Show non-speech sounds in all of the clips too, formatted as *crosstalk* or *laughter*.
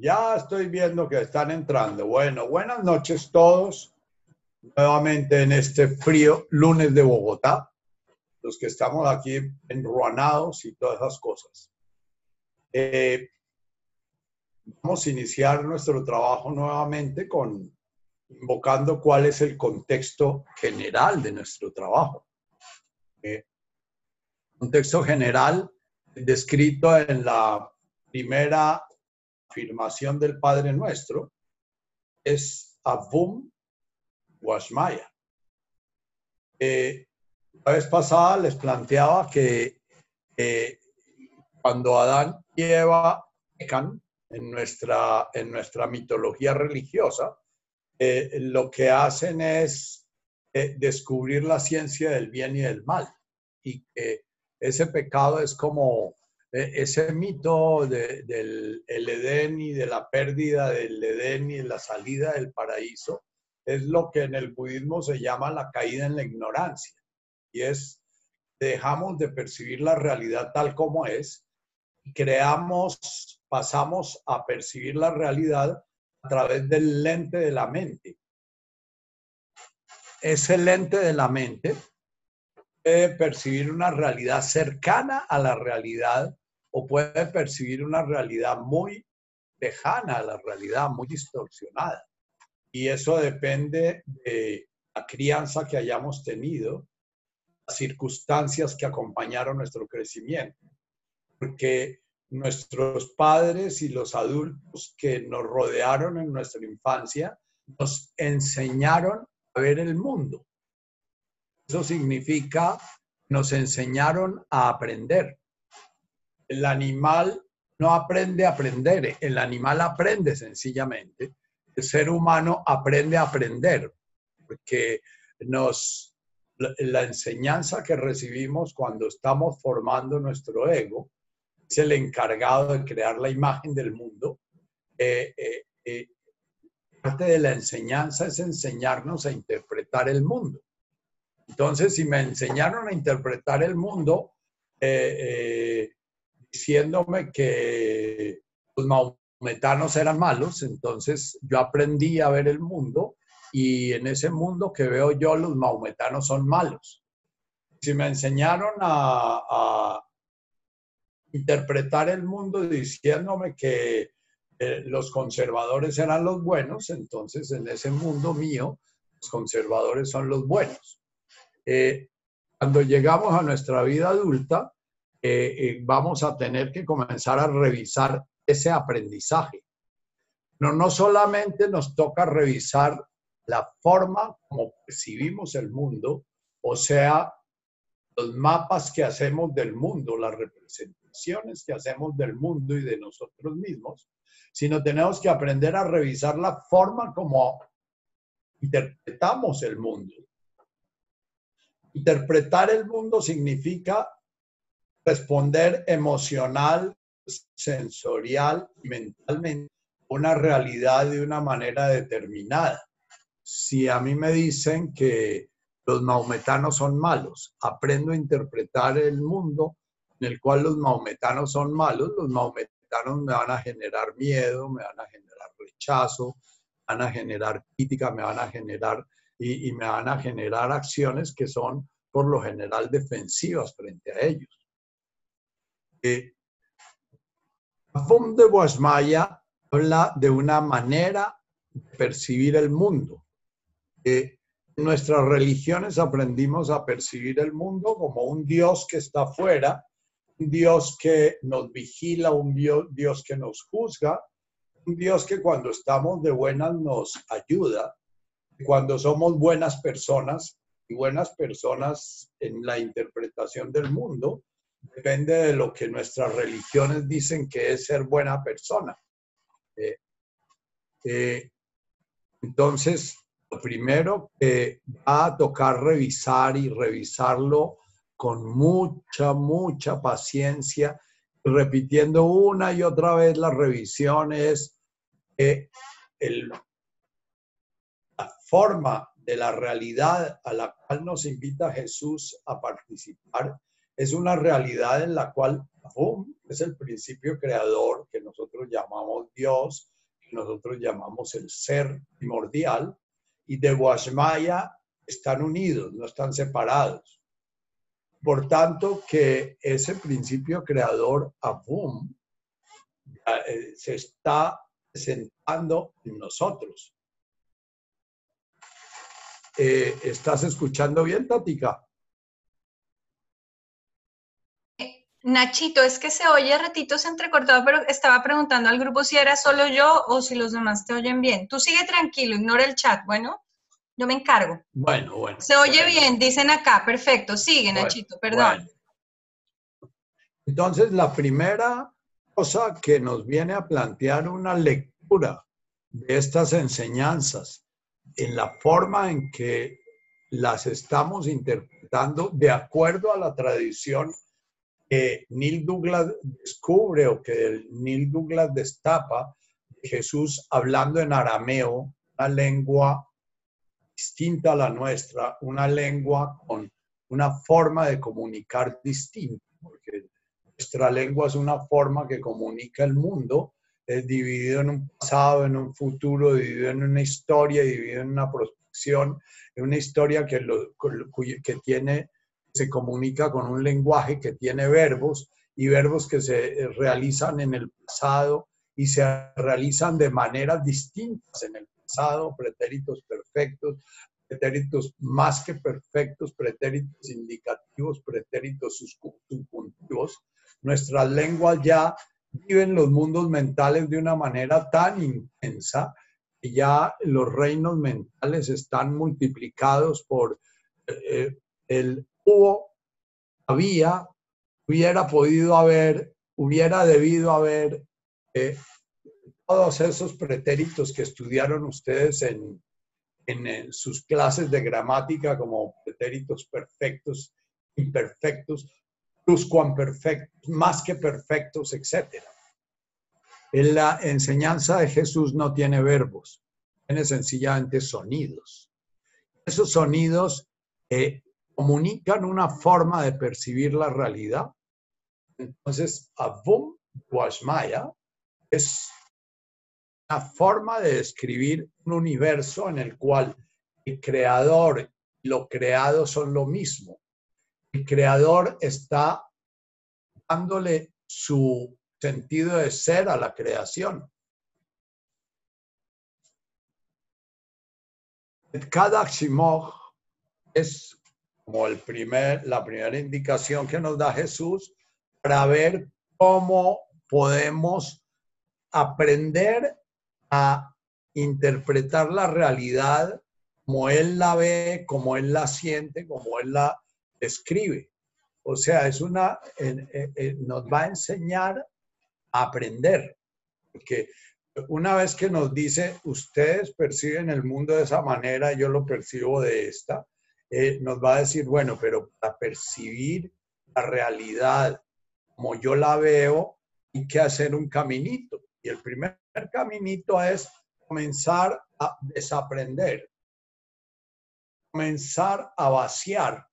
Ya estoy viendo que están entrando. Bueno, buenas noches todos. Nuevamente en este frío lunes de Bogotá. Los que estamos aquí enruanados y todas esas cosas. Eh, vamos a iniciar nuestro trabajo nuevamente con invocando cuál es el contexto general de nuestro trabajo. Eh, contexto general descrito en la primera afirmación del Padre Nuestro es Avum Washmaya. Eh, la vez pasada les planteaba que eh, cuando Adán y Eva pecan en nuestra, en nuestra mitología religiosa, eh, lo que hacen es descubrir la ciencia del bien y del mal. Y que ese pecado es como ese mito del Edén y de la pérdida del Edén y de la salida del paraíso, es lo que en el budismo se llama la caída en la ignorancia. Y es, dejamos de percibir la realidad tal como es y creamos, pasamos a percibir la realidad a través del lente de la mente. Ese lente de la mente percibir una realidad cercana a la realidad o puede percibir una realidad muy lejana a la realidad, muy distorsionada. Y eso depende de la crianza que hayamos tenido, las circunstancias que acompañaron nuestro crecimiento. Porque nuestros padres y los adultos que nos rodearon en nuestra infancia nos enseñaron a ver el mundo. Eso significa, nos enseñaron a aprender. El animal no aprende a aprender, el animal aprende sencillamente. El ser humano aprende a aprender, porque nos, la enseñanza que recibimos cuando estamos formando nuestro ego es el encargado de crear la imagen del mundo. Eh, eh, eh, parte de la enseñanza es enseñarnos a interpretar el mundo. Entonces, si me enseñaron a interpretar el mundo diciéndome que los maometanos eran malos, entonces yo aprendí a ver el mundo y en ese mundo que veo yo, los maometanos son malos. Si me enseñaron a interpretar el mundo diciéndome que eh, los conservadores eran los buenos, entonces en ese mundo mío, los conservadores son los buenos. Eh, cuando llegamos a nuestra vida adulta, eh, vamos a tener que comenzar a revisar ese aprendizaje. No, no solamente nos toca revisar la forma como percibimos el mundo, o sea, los mapas que hacemos del mundo, la representación que hacemos del mundo y de nosotros mismos, sino tenemos que aprender a revisar la forma como interpretamos el mundo. Interpretar el mundo significa responder emocional, sensorial mentalmente a una realidad de una manera determinada. Si a mí me dicen que los maometanos son malos, aprendo a interpretar el mundo en el cual los maometanos son malos, los maometanos me van a generar miedo, me van a generar rechazo, van a generar crítica, me van a generar y, me van a generar acciones que son por lo general defensivas frente a ellos. Eh, de Guasmaya habla de una manera de percibir el mundo. en nuestras religiones aprendimos a percibir el mundo como un Dios que está afuera un Dios que nos vigila, un Dios que nos juzga, un Dios que cuando estamos de buenas nos ayuda, cuando somos buenas personas y buenas personas en la interpretación del mundo, depende de lo que nuestras religiones dicen que es ser buena persona. Eh, eh, entonces, lo primero que va a tocar revisar y revisarlo con mucha, mucha paciencia, repitiendo una y otra vez las revisiones, eh, la forma de la realidad a la cual nos invita Jesús a participar es una realidad en la cual es el principio creador que nosotros llamamos Dios, que nosotros llamamos el ser primordial, y de Guashmaya están unidos, no están separados. Por tanto, que ese principio creador, Abum, eh, se está presentando en nosotros. Eh, ¿Estás escuchando bien, Tatica? Nachito, es que se oye ratitos entrecortado, pero estaba preguntando al grupo si era solo yo o si los demás te oyen bien. Tú sigue tranquilo, ignora el chat, bueno, yo me encargo. Bueno, bueno. Se oye bien, dicen acá, perfecto, sigue Nachito, perdón. Entonces, la primera cosa que nos viene a plantear una lectura de estas enseñanzas en la forma en que las estamos interpretando de acuerdo a la tradición que Neil Douglas descubre o que Neil Douglas destapa, Jesús hablando en arameo, una lengua distinta a la nuestra, una lengua con una forma de comunicar distinta, porque nuestra lengua es una forma que comunica el mundo, es dividido en un pasado, en un futuro, dividido en una historia, dividido en una prospección, en una historia que, que tiene se comunica con un lenguaje que tiene verbos y verbos que se realizan en el pasado y se realizan de maneras distintas en el pasado, pretéritos perfectos, pretéritos más que perfectos, pretéritos indicativos, pretéritos subjuntivos. Nuestras lenguas ya viven los mundos mentales de una manera tan intensa que ya los reinos mentales están multiplicados por eh, el hubo, había, hubiera podido haber, hubiera debido haber eh, todos esos pretéritos que estudiaron ustedes en, en, sus clases de gramática como pretéritos perfectos, imperfectos, pluscuamperfectos, más que perfectos, etc. En la enseñanza de Jesús no tiene verbos, tiene sencillamente sonidos. Esos sonidos eh, comunican una forma de percibir la realidad. Entonces, Avum Washmaya es una forma de describir un universo en el cual el creador y lo creado son lo mismo. El creador está dándole su sentido de ser a la creación. Cada Shimog es como el primer, la primera indicación que nos da Jesús para ver cómo podemos aprender a interpretar la realidad como Él la ve, como Él la siente, como Él la describe. O sea, es una, nos va a enseñar a aprender. Porque una vez que nos dice, ustedes perciben el mundo de esa manera, yo lo percibo de esta, eh, nos va a decir, bueno, pero para percibir la realidad como yo la veo, hay que hacer un caminito. Y el primer caminito es comenzar a desaprender, comenzar a vaciar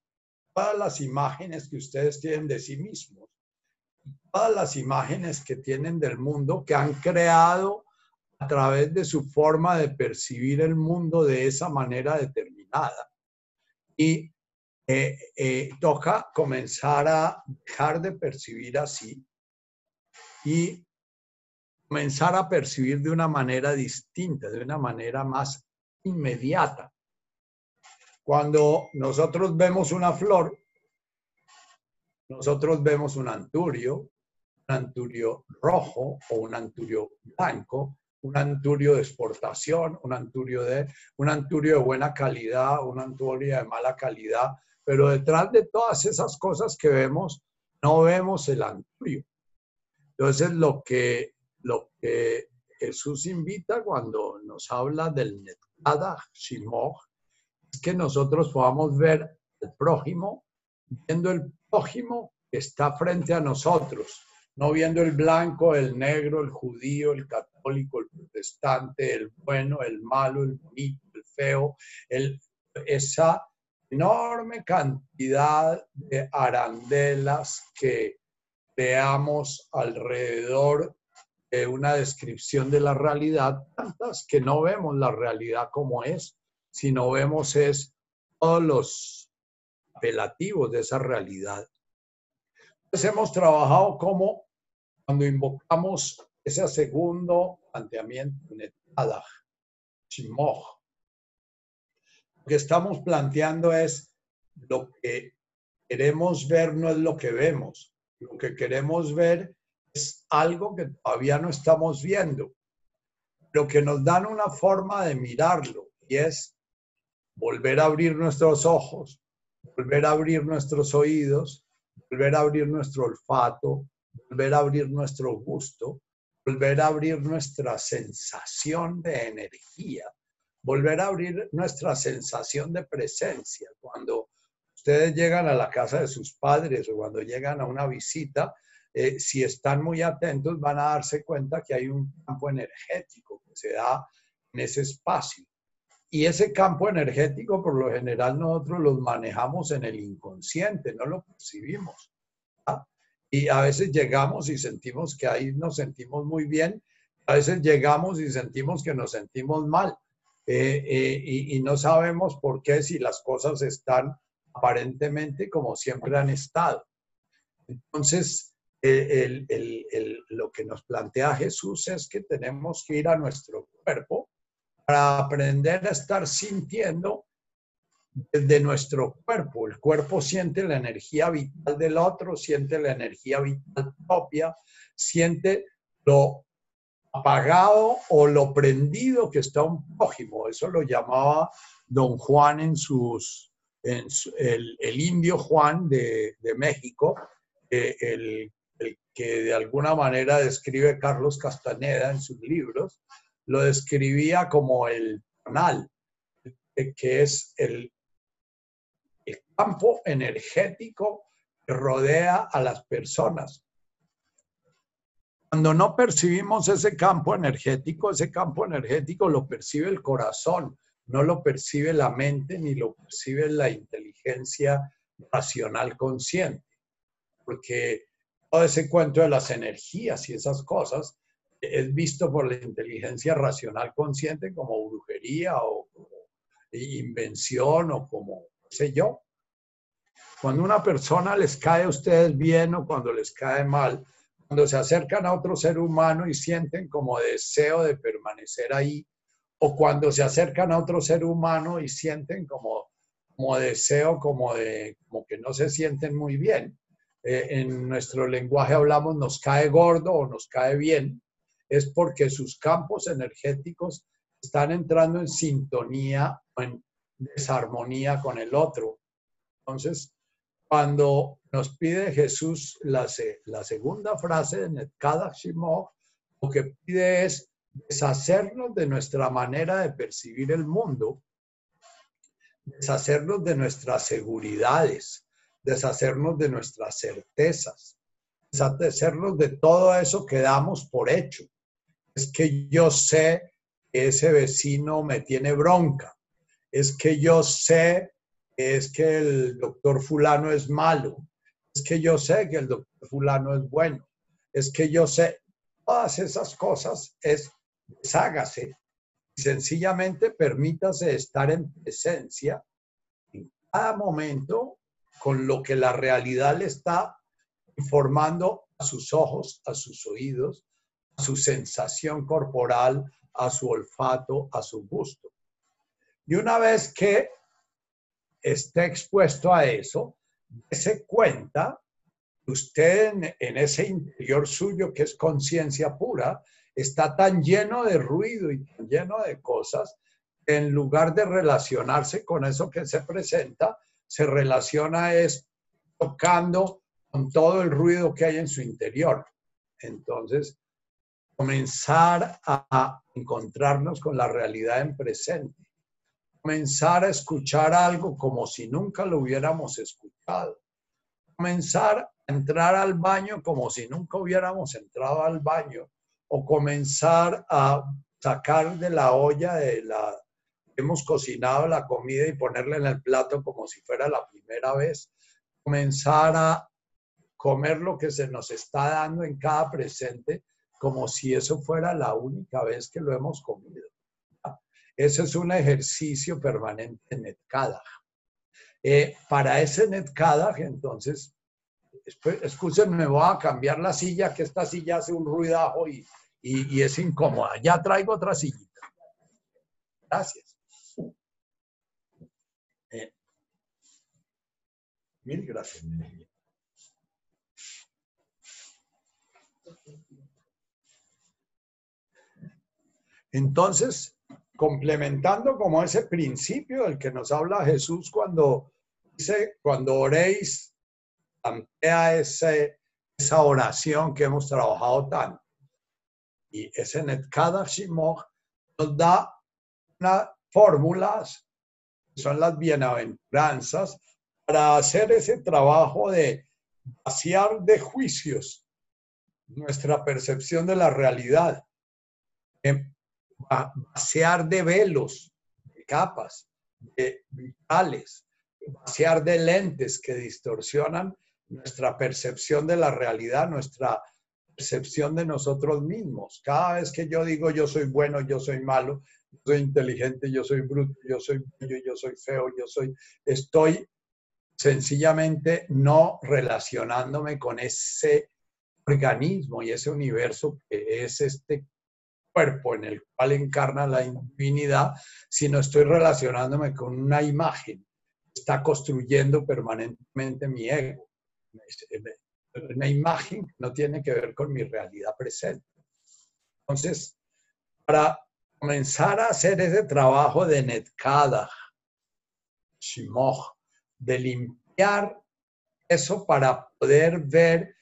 todas las imágenes que ustedes tienen de sí mismos, todas las imágenes que tienen del mundo que han creado a través de su forma de percibir el mundo de esa manera determinada. Y eh, eh, toca comenzar a dejar de percibir así y comenzar a percibir de una manera distinta, de una manera más inmediata. Cuando nosotros vemos una flor, nosotros vemos un anturio, un anturio rojo o un anturio blanco, un anturio de exportación, un anturio de, un anturio de buena calidad, un anturio de mala calidad, pero detrás de todas esas cosas que vemos, no vemos el anturio. Entonces, lo que, lo que Jesús invita cuando nos habla del Netada Shimoch es que nosotros podamos ver al prójimo, viendo el prójimo que está frente a nosotros, no viendo el blanco, el negro, el judío, el católico, el protestante, el bueno, el malo, el bonito, el feo, el, esa enorme cantidad de arandelas que veamos alrededor de una descripción de la realidad, tantas que no vemos la realidad como es, sino vemos es todos los apelativos de esa realidad. Entonces hemos trabajado como cuando invocamos ese segundo planteamiento, Netadach, Shimoch, lo que estamos planteando es lo que queremos ver no es lo que vemos, lo que queremos ver es algo que todavía no estamos viendo, lo que nos dan una forma de mirarlo y es volver a abrir nuestros ojos, volver a abrir nuestros oídos, volver a abrir nuestro olfato, volver a abrir nuestro gusto, volver a abrir nuestra sensación de energía, volver a abrir nuestra sensación de presencia. Cuando ustedes llegan a la casa de sus padres o cuando llegan a una visita, eh, si están muy atentos van a darse cuenta que hay un campo energético que se da en ese espacio. Y ese campo energético, por lo general, nosotros los manejamos en el inconsciente, no lo percibimos. Y a veces llegamos y sentimos que ahí nos sentimos muy bien, a veces llegamos y sentimos que nos sentimos mal. Eh, eh, y, no sabemos por qué si las cosas están aparentemente como siempre han estado. Entonces, lo que nos plantea Jesús es que tenemos que ir a nuestro cuerpo para aprender a estar sintiendo de nuestro cuerpo. El cuerpo siente la energía vital del otro, siente la energía vital propia, siente lo apagado o lo prendido que está un prójimo. Eso lo llamaba don Juan en sus, en el, indio Juan de, México, eh, el, el, que de alguna manera describe Carlos Castaneda en sus libros, lo describía como el canal, que es el, el campo energético que rodea a las personas. Cuando no percibimos ese campo energético, ese campo energético lo percibe el corazón, no lo percibe la mente ni lo percibe la inteligencia racional consciente, porque todo ese cuento de las energías y esas cosas es visto por la inteligencia racional consciente como brujería o como invención o como sé yo. Cuando una persona les cae a ustedes bien o cuando les cae mal, cuando se acercan a otro ser humano y sienten como deseo de permanecer ahí, o cuando se acercan a otro ser humano y sienten como, como deseo, como, de, como que no se sienten muy bien. Eh, en nuestro lenguaje hablamos nos cae gordo o nos cae bien, es porque sus campos energéticos están entrando en sintonía en desarmonía con el otro. Entonces, cuando nos pide Jesús la, la segunda frase de cada Shimoh, lo que pide es deshacernos de nuestra manera de percibir el mundo, deshacernos de nuestras seguridades, deshacernos de nuestras certezas, deshacernos de todo eso que damos por hecho. Es que yo sé que ese vecino me tiene bronca, es que yo sé es que el doctor fulano es malo, es que yo sé que el doctor fulano es bueno, es que yo sé, todas esas cosas es deshágase sencillamente permítase estar en presencia en cada momento con lo que la realidad le está informando a sus ojos, a sus oídos, a su sensación corporal, a su olfato, a su gusto. Y una vez que esté expuesto a eso, se cuenta que usted en, ese interior suyo, que es conciencia pura, está tan lleno de ruido y tan lleno de cosas, que en lugar de relacionarse con eso que se presenta, se relaciona es tocando con todo el ruido que hay en su interior. Entonces, comenzar a encontrarnos con la realidad en presente comenzar a escuchar algo como si nunca lo hubiéramos escuchado. Comenzar a entrar al baño como si nunca hubiéramos entrado al baño. O comenzar a sacar de la olla de la hemos cocinado la comida y ponerla en el plato como si fuera la primera vez, comenzar a comer lo que se nos está dando en cada presente como si eso fuera la única vez que lo hemos comido. Ese es un ejercicio permanente en Netkadach. Eh, para ese Netkadach, entonces, escúchenme, voy a cambiar la silla, que esta silla hace un ruidajo y, y, es incómoda. Ya traigo otra sillita. Gracias. Eh, mil gracias. Entonces, complementando como ese principio del que nos habla Jesús cuando dice, cuando oréis, plantea ese, esa oración que hemos trabajado tanto. Y ese Netkada Shimoch nos da unas fórmulas, son las bienaventuranzas, para hacer ese trabajo de vaciar de juicios nuestra percepción de la realidad, vaciar de velos, de capas, de vitales, vaciar de lentes que distorsionan nuestra percepción de la realidad, nuestra percepción de nosotros mismos. Cada vez que yo digo yo soy bueno, yo soy malo, yo soy inteligente, yo soy bruto, yo soy bello, yo soy feo, yo soy, estoy sencillamente no relacionándome con ese organismo y ese universo que es este cuerpo en el cual encarna la divinidad, sino estoy relacionándome con una imagen está construyendo permanentemente mi ego. Una imagen no tiene que ver con mi realidad presente. Entonces, para comenzar a hacer ese trabajo de netkada, shimoch, de limpiar eso para poder ver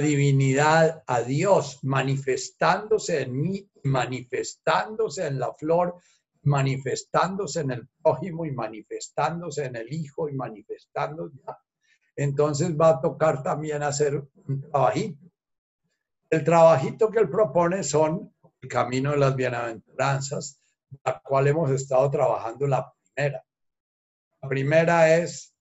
divinidad, a Dios, manifestándose en mí, manifestándose en la flor, manifestándose en el prójimo y manifestándose en el hijo y manifestándose. Entonces va a tocar también hacer un trabajito. El trabajito que él propone son el camino de las bienaventuranzas, la cual hemos estado trabajando la primera. La primera es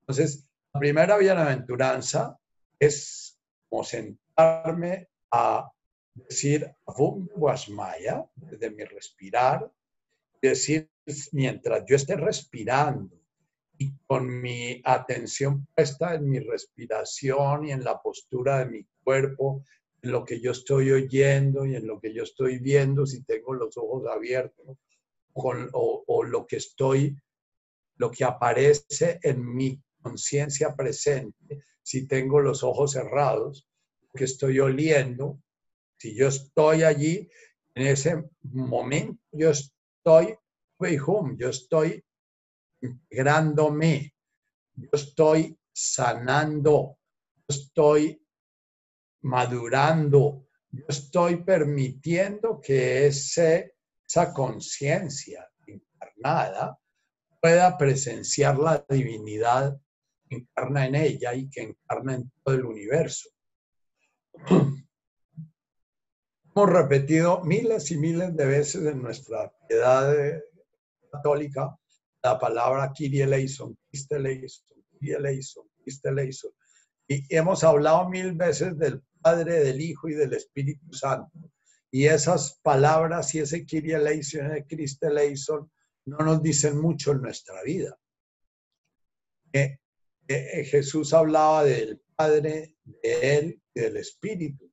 entonces, la primera bienaventuranza es como sentarme a decir Guasmaya, desde mi respirar, decir mientras yo esté respirando y con mi atención puesta en mi respiración y en la postura de mi cuerpo, en lo que yo estoy oyendo y en lo que yo estoy viendo, si tengo los ojos abiertos o, lo que estoy, lo que aparece en mi conciencia presente, si tengo los ojos cerrados, que estoy oliendo, si yo estoy allí, en ese momento yo estoy, yo estoy integrándome, yo estoy sanando, yo estoy madurando, yo estoy permitiendo que ese esa conciencia encarnada pueda presenciar la divinidad encarna en ella y que encarna en todo el universo. *clears throat* Hemos repetido miles y miles de veces en nuestra piedad católica la palabra Kyrie eleison, Christe eleison, Kyrie eleison. Y hemos hablado mil veces del Padre, del Hijo y del Espíritu Santo. Y esas palabras y ese Kyrie eleison, de Christ eleison, no nos dicen mucho en nuestra vida. Eh, Jesús hablaba del Padre, de Él y del Espíritu.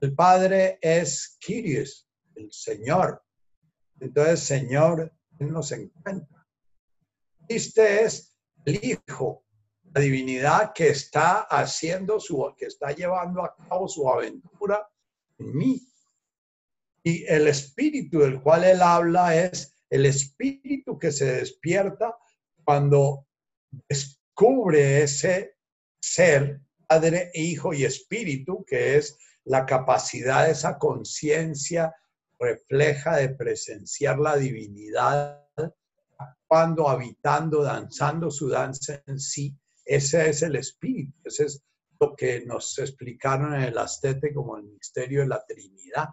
El Padre es Kyries, el Señor. Entonces, Señor, nos encuentra. Este es el Hijo, la divinidad que está haciendo su, que está llevando a cabo su aventura en mí. Y el espíritu del cual él habla es el espíritu que se despierta cuando descubre ese ser, Padre, Hijo y Espíritu, que es la capacidad de esa conciencia refleja de presenciar la divinidad, cuando habitando, danzando su danza en sí. Ese es el espíritu, ese es lo que nos explicaron en el Astete como el misterio de la Trinidad.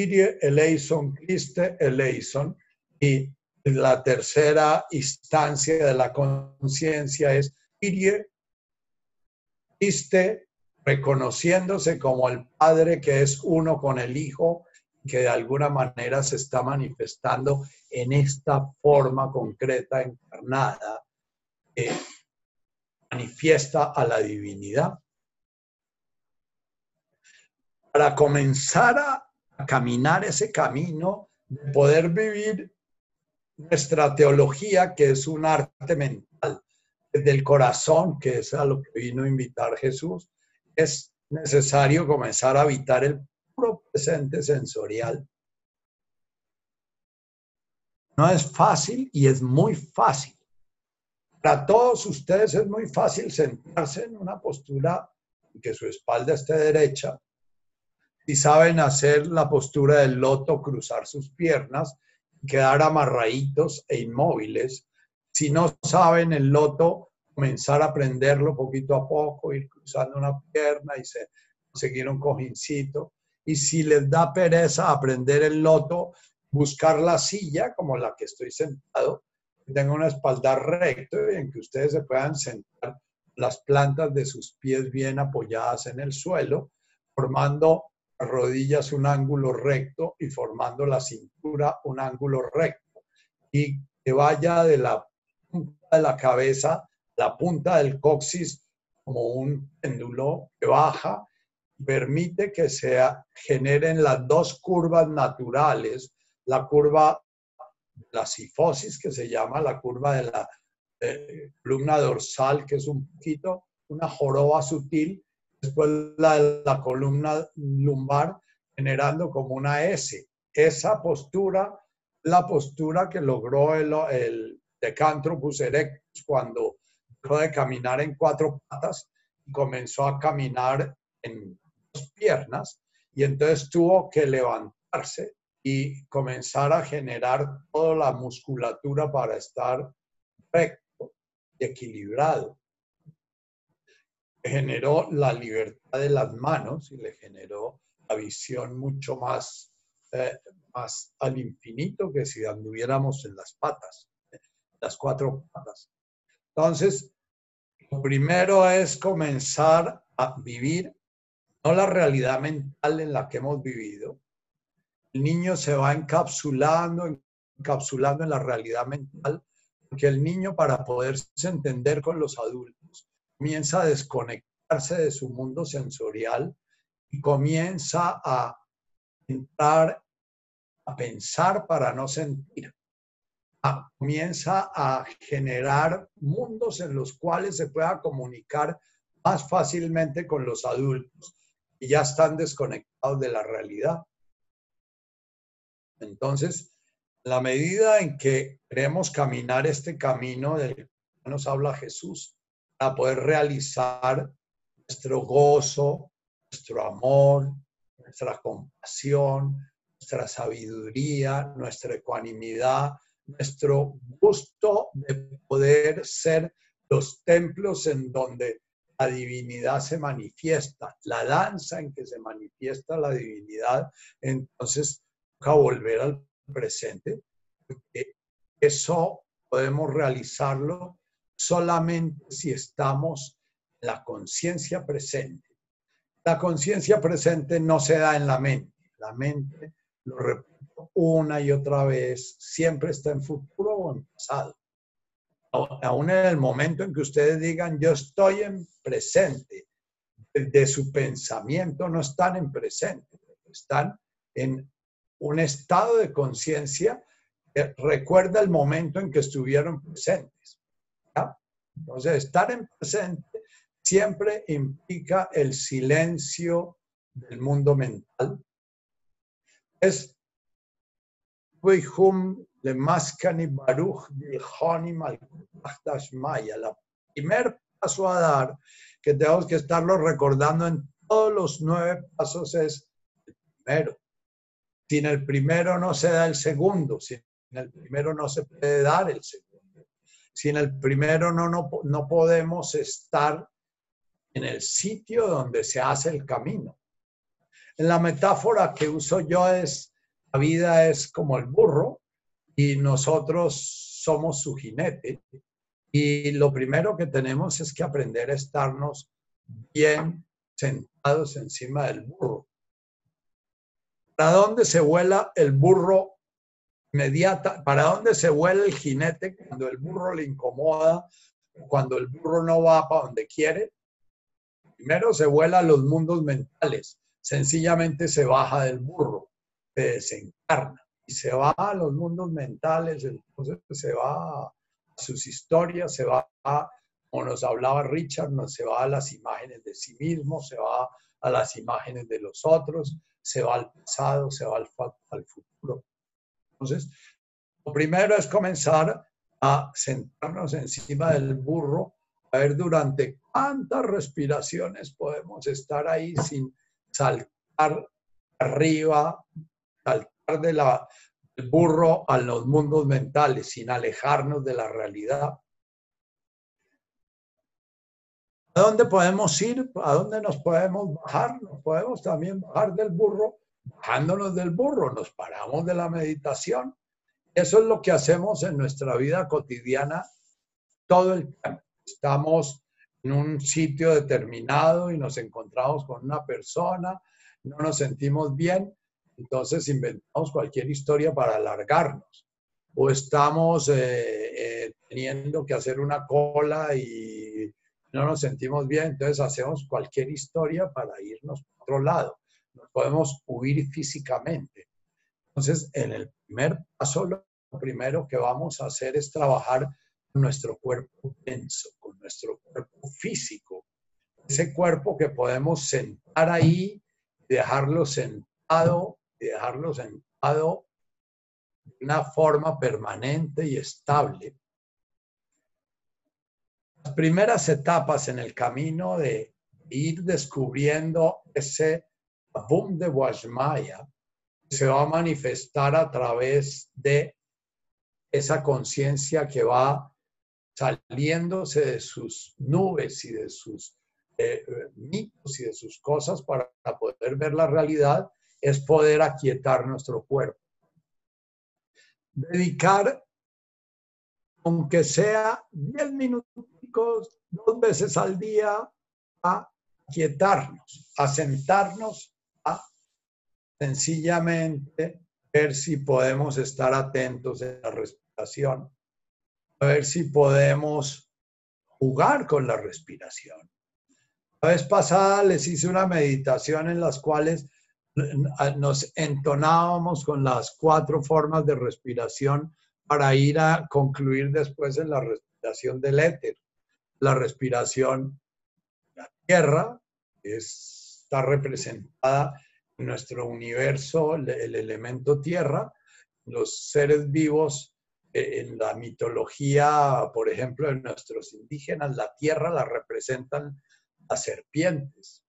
Kyrie eleison, Christe eleison, y la tercera instancia de la conciencia es Kyrie, Christe, reconociéndose como el Padre que es uno con el Hijo, que de alguna manera se está manifestando en esta forma concreta, encarnada, que manifiesta a la divinidad. Para comenzar a caminar ese camino, de poder vivir nuestra teología, que es un arte mental, desde el corazón, que es a lo que vino a invitar Jesús, es necesario comenzar a habitar el puro presente sensorial. No es fácil y es muy fácil. Para todos ustedes es muy fácil sentarse en una postura que su espalda esté derecha, si saben hacer la postura del loto, cruzar sus piernas, quedar amarraditos e inmóviles. Si no saben el loto, comenzar a aprenderlo poquito a poco, ir cruzando una pierna y se, un cojincito. Y si les da pereza aprender el loto, buscar la silla como la que estoy sentado, que tenga una espalda recta y en que ustedes se puedan sentar las plantas de sus pies bien apoyadas en el suelo, formando rodillas un ángulo recto y formando la cintura un ángulo recto. Y que vaya de la punta de la cabeza, la punta del coxis, como un péndulo que baja, permite que se generen las dos curvas naturales, la curva la sifosis, que se llama la curva de la eh, columna dorsal, que es un poquito una joroba sutil, después la, la columna lumbar generando como una S. Esa postura, la postura que logró el, el Decantropus erectus cuando dejó de caminar en cuatro patas y comenzó a caminar en dos piernas y entonces tuvo que levantarse y comenzar a generar toda la musculatura para estar recto y equilibrado generó la libertad de las manos y le generó la visión mucho más, eh, más al infinito que si anduviéramos en las patas, las cuatro patas. Entonces, lo primero es comenzar a vivir no la realidad mental en la que hemos vivido. El niño se va encapsulando, encapsulando en la realidad mental, porque el niño para poderse entender con los adultos comienza a desconectarse de su mundo sensorial y comienza a entrar a pensar para no sentir. comienza a generar mundos en los cuales se pueda comunicar más fácilmente con los adultos y ya están desconectados de la realidad. Entonces, la medida en que queremos caminar este camino del que nos habla Jesús, para poder realizar nuestro gozo, nuestro amor, nuestra compasión, nuestra sabiduría, nuestra ecuanimidad, nuestro gusto de poder ser los templos en donde la divinidad se manifiesta, la danza en que se manifiesta la divinidad, entonces toca volver al presente, eso podemos realizarlo solamente si estamos en la conciencia presente. La conciencia presente no se da en la mente. La mente, lo repito una y otra vez, siempre está en futuro o en pasado. Aún en el momento en que ustedes digan, yo estoy en presente, de su pensamiento no están en presente, están en un estado de conciencia que recuerda el momento en que estuvieron presentes. Entonces, estar en presente siempre implica el silencio del mundo mental. Es le Maskani Baruch Maya. La primer paso a dar, que tenemos que estarlo recordando en todos los nueve pasos, es el primero. Sin el primero no se da el segundo, sin el primero no se puede dar el segundo. Sin el primero no, no, no podemos estar en el sitio donde se hace el camino. En la metáfora que uso yo es, la vida es como el burro y nosotros somos su jinete. Y lo primero que tenemos es que aprender a estarnos bien sentados encima del burro. ¿Para dónde se vuela el burro inmediata? ¿Para dónde se vuela el jinete cuando el burro le incomoda? Cuando el burro no va para donde quiere. Primero se vuela a los mundos mentales. Sencillamente se baja del burro, se desencarna y se va a los mundos mentales, entonces se va a sus historias, se va como nos hablaba Richard, se va a las imágenes de sí mismo, se va a las imágenes de los otros, se va al pasado, se va al, al futuro. Entonces, lo primero es comenzar a sentarnos encima del burro, a ver durante cuántas respiraciones podemos estar ahí sin saltar arriba, saltar de la, del burro a los mundos mentales, sin alejarnos de la realidad. ¿A dónde podemos ir? ¿A dónde nos podemos bajar? Nos podemos también bajar del burro. Bajándonos del burro, nos paramos de la meditación. Eso es lo que hacemos en nuestra vida cotidiana todo el tiempo. Estamos en un sitio determinado y nos encontramos con una persona, no nos sentimos bien, entonces inventamos cualquier historia para alargarnos. O estamos eh, eh, teniendo que hacer una cola y no nos sentimos bien, entonces hacemos cualquier historia para irnos a otro lado. Nos podemos huir físicamente. Entonces, en el primer paso, lo primero que vamos a hacer es trabajar con nuestro cuerpo denso, con nuestro cuerpo físico. Ese cuerpo que podemos sentar ahí, dejarlo sentado, dejarlo sentado de una forma permanente y estable las primeras etapas en el camino de ir descubriendo ese boom de Washmaya se va a manifestar a través de esa conciencia que va saliéndose de sus nubes y de sus eh, mitos y de sus cosas para poder ver la realidad, es poder aquietar nuestro cuerpo. Dedicar, aunque sea 10 minutos dos veces al día a quietarnos, a sentarnos, sencillamente ver si podemos estar atentos en la respiración, a ver si podemos jugar con la respiración. La vez pasada les hice una meditación en las cuales nos entonábamos con las cuatro formas de respiración para ir a concluir después en la respiración del éter la respiración. La Tierra está representada en nuestro universo, el, elemento Tierra. Los seres vivos eh, en la mitología, por ejemplo, de nuestros indígenas, la Tierra la representan las serpientes.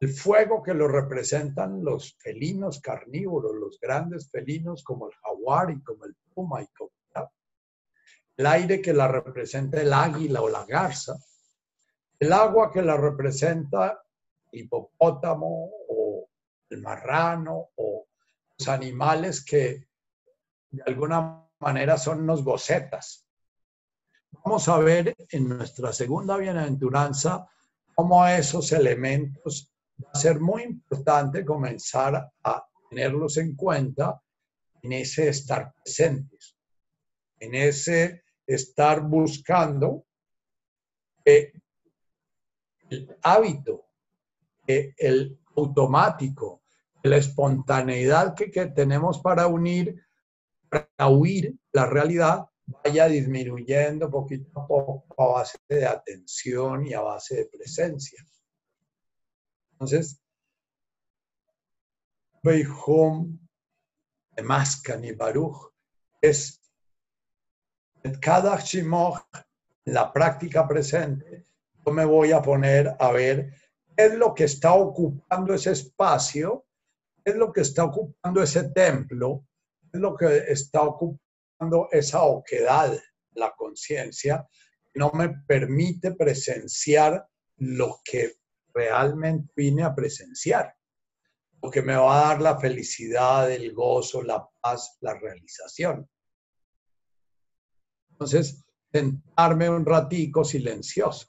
El fuego que lo representan los felinos carnívoros, los grandes felinos como el jaguar y como el puma y como el aire que la representa el águila o la garza, el agua que la representa hipopótamo el marrano o los animales que de alguna manera son unos bocetas. Vamos a ver en nuestra segunda bienaventuranza cómo esos elementos va a ser muy importante comenzar a tenerlos en cuenta en ese estar presentes, en ese estar buscando el hábito, el automático, la espontaneidad que, que tenemos para unir, para huir la realidad, vaya disminuyendo poquito a poco a base de atención y a base de presencia. Entonces, Beihum de Maskani Baruch es cada shimoch, la práctica presente, yo me voy a poner a ver es lo que está ocupando ese espacio, es lo que está ocupando ese templo, es lo que está ocupando esa oquedad, la conciencia, no me permite presenciar lo que realmente vine a presenciar, lo que me va a dar la felicidad, el gozo, la paz, la realización. Entonces, sentarme un ratico silencioso.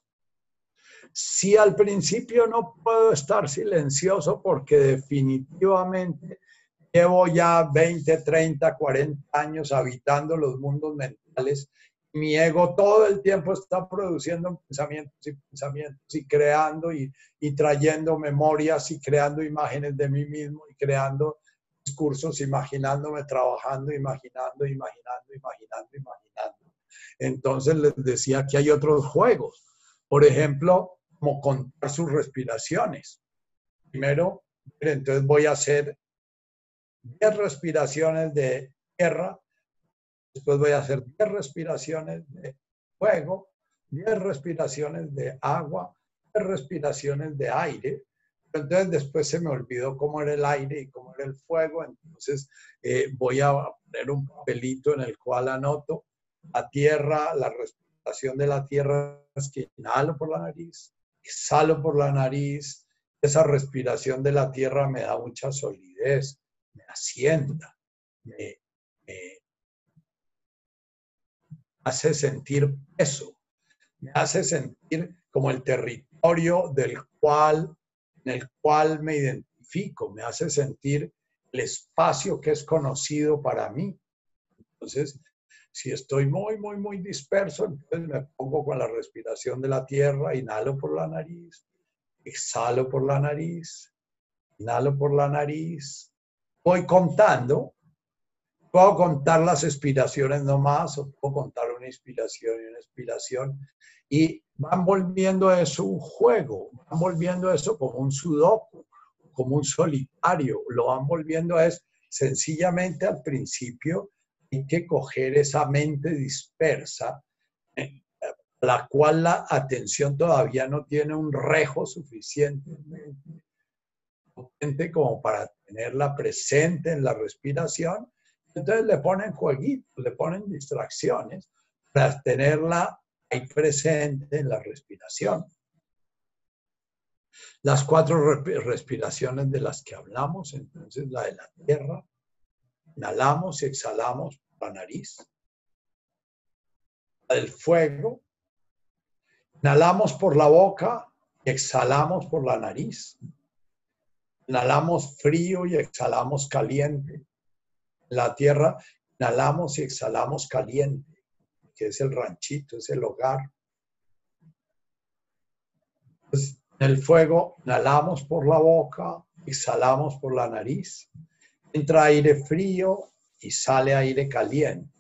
Si al principio no puedo estar silencioso porque definitivamente llevo ya 20, 30, 40 años habitando los mundos mentales, mi ego todo el tiempo está produciendo pensamientos y pensamientos y creando y, y trayendo memorias y creando imágenes de mí mismo y creando discursos, imaginándome trabajando, imaginando, imaginando, imaginando, imaginando. Entonces les decía que hay otros juegos. Por ejemplo, como contar sus respiraciones. Primero, entonces voy a hacer 10 respiraciones de tierra, después voy a hacer 10 respiraciones de fuego, 10 respiraciones de agua, 10 respiraciones de aire. Entonces después se me olvidó cómo era el aire y cómo era el fuego, entonces eh, voy a poner un papelito en el cual anoto la tierra, la respiración de la tierra es que inhalo por la nariz, exhalo por la nariz, esa respiración de la tierra me da mucha solidez, me asienta, me, hace sentir peso, me hace sentir como el territorio del cual, en el cual me identifico, me hace sentir el espacio que es conocido para mí. Entonces, si estoy muy, muy, muy disperso, entonces me pongo con la respiración de la tierra, inhalo por la nariz, exhalo por la nariz, inhalo por la nariz. Voy contando. Puedo contar las expiraciones nomás o puedo contar una inspiración y una expiración. Y van volviendo eso un juego, van volviendo eso como un sudoku, como un solitario. Lo van volviendo es sencillamente al principio hay que coger esa mente dispersa, eh, la cual la atención todavía no tiene un rejo suficientemente potente como para tenerla presente en la respiración. Entonces le ponen jueguitos, le ponen distracciones para tenerla ahí presente en la respiración. Las cuatro respiraciones de las que hablamos, entonces la de la tierra, Inhalamos y exhalamos por la nariz. El fuego. Inhalamos por la boca y exhalamos por la nariz. Inhalamos frío y exhalamos caliente. la tierra inhalamos y exhalamos caliente, que es el ranchito, es el hogar. en el fuego inhalamos por la boca, exhalamos por la nariz entra aire frío y sale aire caliente.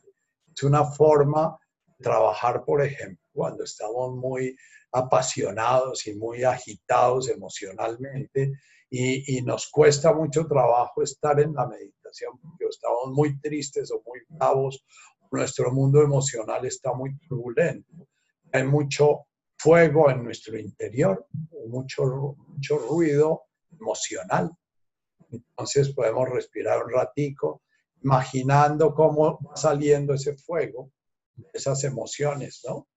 Es una forma de trabajar, por ejemplo, cuando estamos muy apasionados y muy agitados emocionalmente y, nos cuesta mucho trabajo estar en la meditación porque estamos muy tristes o muy bravos, nuestro mundo emocional está muy turbulento, hay mucho fuego en nuestro interior, mucho, mucho ruido emocional. Entonces podemos respirar un ratico, imaginando cómo va saliendo ese fuego, esas emociones, ¿no?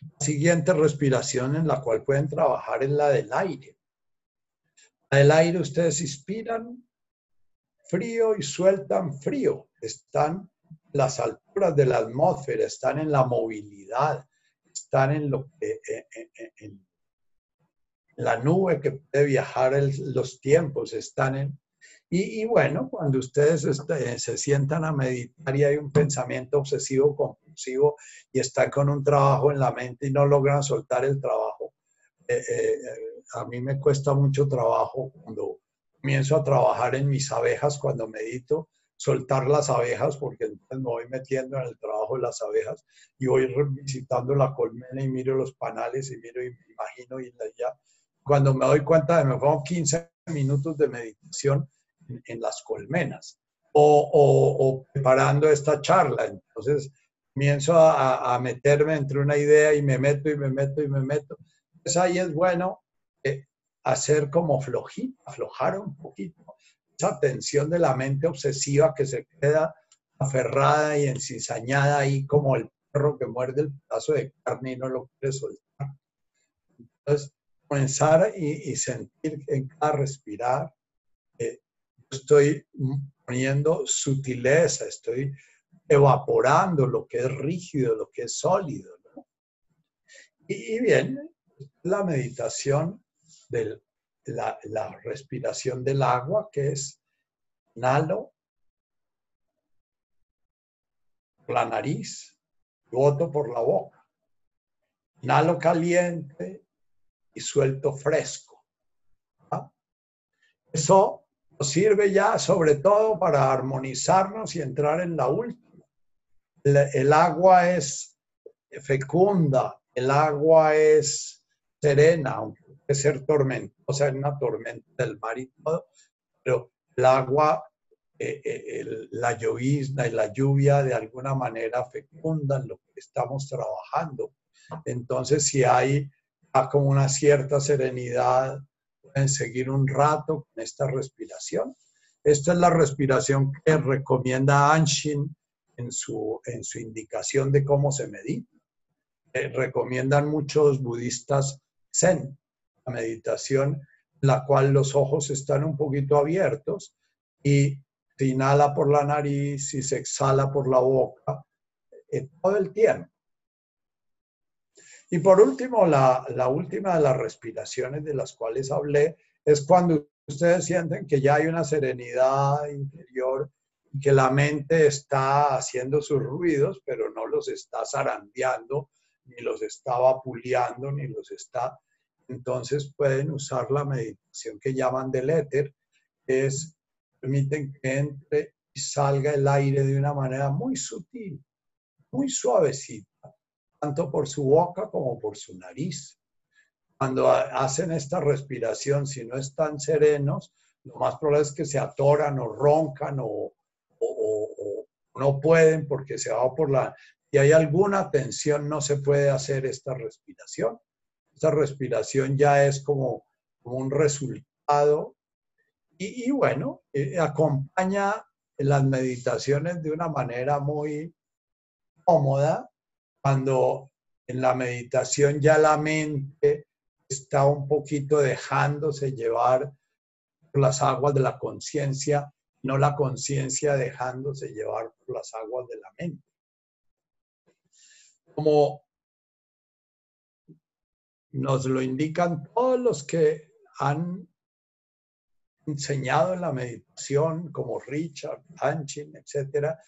La siguiente respiración en la cual pueden trabajar es la del aire. La del aire ustedes inspiran frío y sueltan frío. Están las alturas de la atmósfera, están en la movilidad, están en lo que eh, eh, eh, en, la nube que puede viajar los tiempos, están en... Y, bueno, cuando ustedes este, se sientan a meditar y hay un pensamiento obsesivo compulsivo y están con un trabajo en la mente y no logran soltar el trabajo, eh, eh, a mí me cuesta mucho trabajo cuando comienzo a trabajar en mis abejas, cuando medito, soltar las abejas, porque entonces me voy metiendo en el trabajo de las abejas y voy visitando la colmena y miro los panales y miro y me imagino y ya cuando me doy cuenta de me pongo 15 minutos de meditación en, las colmenas o, preparando esta charla. Entonces comienzo a, meterme entre una idea y me meto y me meto y me meto. Entonces ahí es bueno eh, hacer como flojito, aflojar un poquito esa tensión de la mente obsesiva que se queda aferrada y encizañada ahí como el perro que muerde el pedazo de carne y no lo quiere soltar. Entonces, comenzar y, y sentir en cada respirar, eh, estoy poniendo sutileza, estoy evaporando lo que es rígido, lo que es sólido. Y, bien, la meditación de la, la, respiración del agua, que es inhalo por la nariz, boto por la boca. Inhalo caliente y suelto fresco. Eso nos sirve ya sobre todo para armonizarnos y entrar en la última. El, agua es fecunda, el agua es serena, aunque puede ser tormentosa, es una tormenta del mar y todo, pero el agua, eh, eh, la llovizna y la lluvia de alguna manera fecundan lo que estamos trabajando. Entonces, si hay como una cierta serenidad, pueden seguir un rato con esta respiración. Esta es la respiración que recomienda Anshin en su, en su indicación de cómo se medita. Eh, recomiendan muchos budistas Zen, la meditación en la cual los ojos están un poquito abiertos y se inhala por la nariz y se exhala por la boca eh, todo el tiempo. Y por último, la, última de las respiraciones de las cuales hablé es cuando ustedes sienten que ya hay una serenidad interior y que la mente está haciendo sus ruidos, pero no los está zarandeando, ni los está vapuleando, ni los está... Entonces pueden usar la meditación que llaman del éter, que es, permiten que entre y salga el aire de una manera muy sutil, muy suavecita tanto por su boca como por su nariz. Cuando hacen esta respiración, si no están serenos, lo más probable es que se atoran o roncan o, no pueden porque se va por la... Si hay alguna tensión, no se puede hacer esta respiración. Esta respiración ya es como, un resultado y, bueno, eh, acompaña las meditaciones de una manera muy cómoda cuando en la meditación ya la mente está un poquito dejándose llevar por las aguas de la conciencia, no la conciencia dejándose llevar por las aguas de la mente. Como nos lo indican todos los que han enseñado en la meditación, como Richard, Hanchin, etcétera,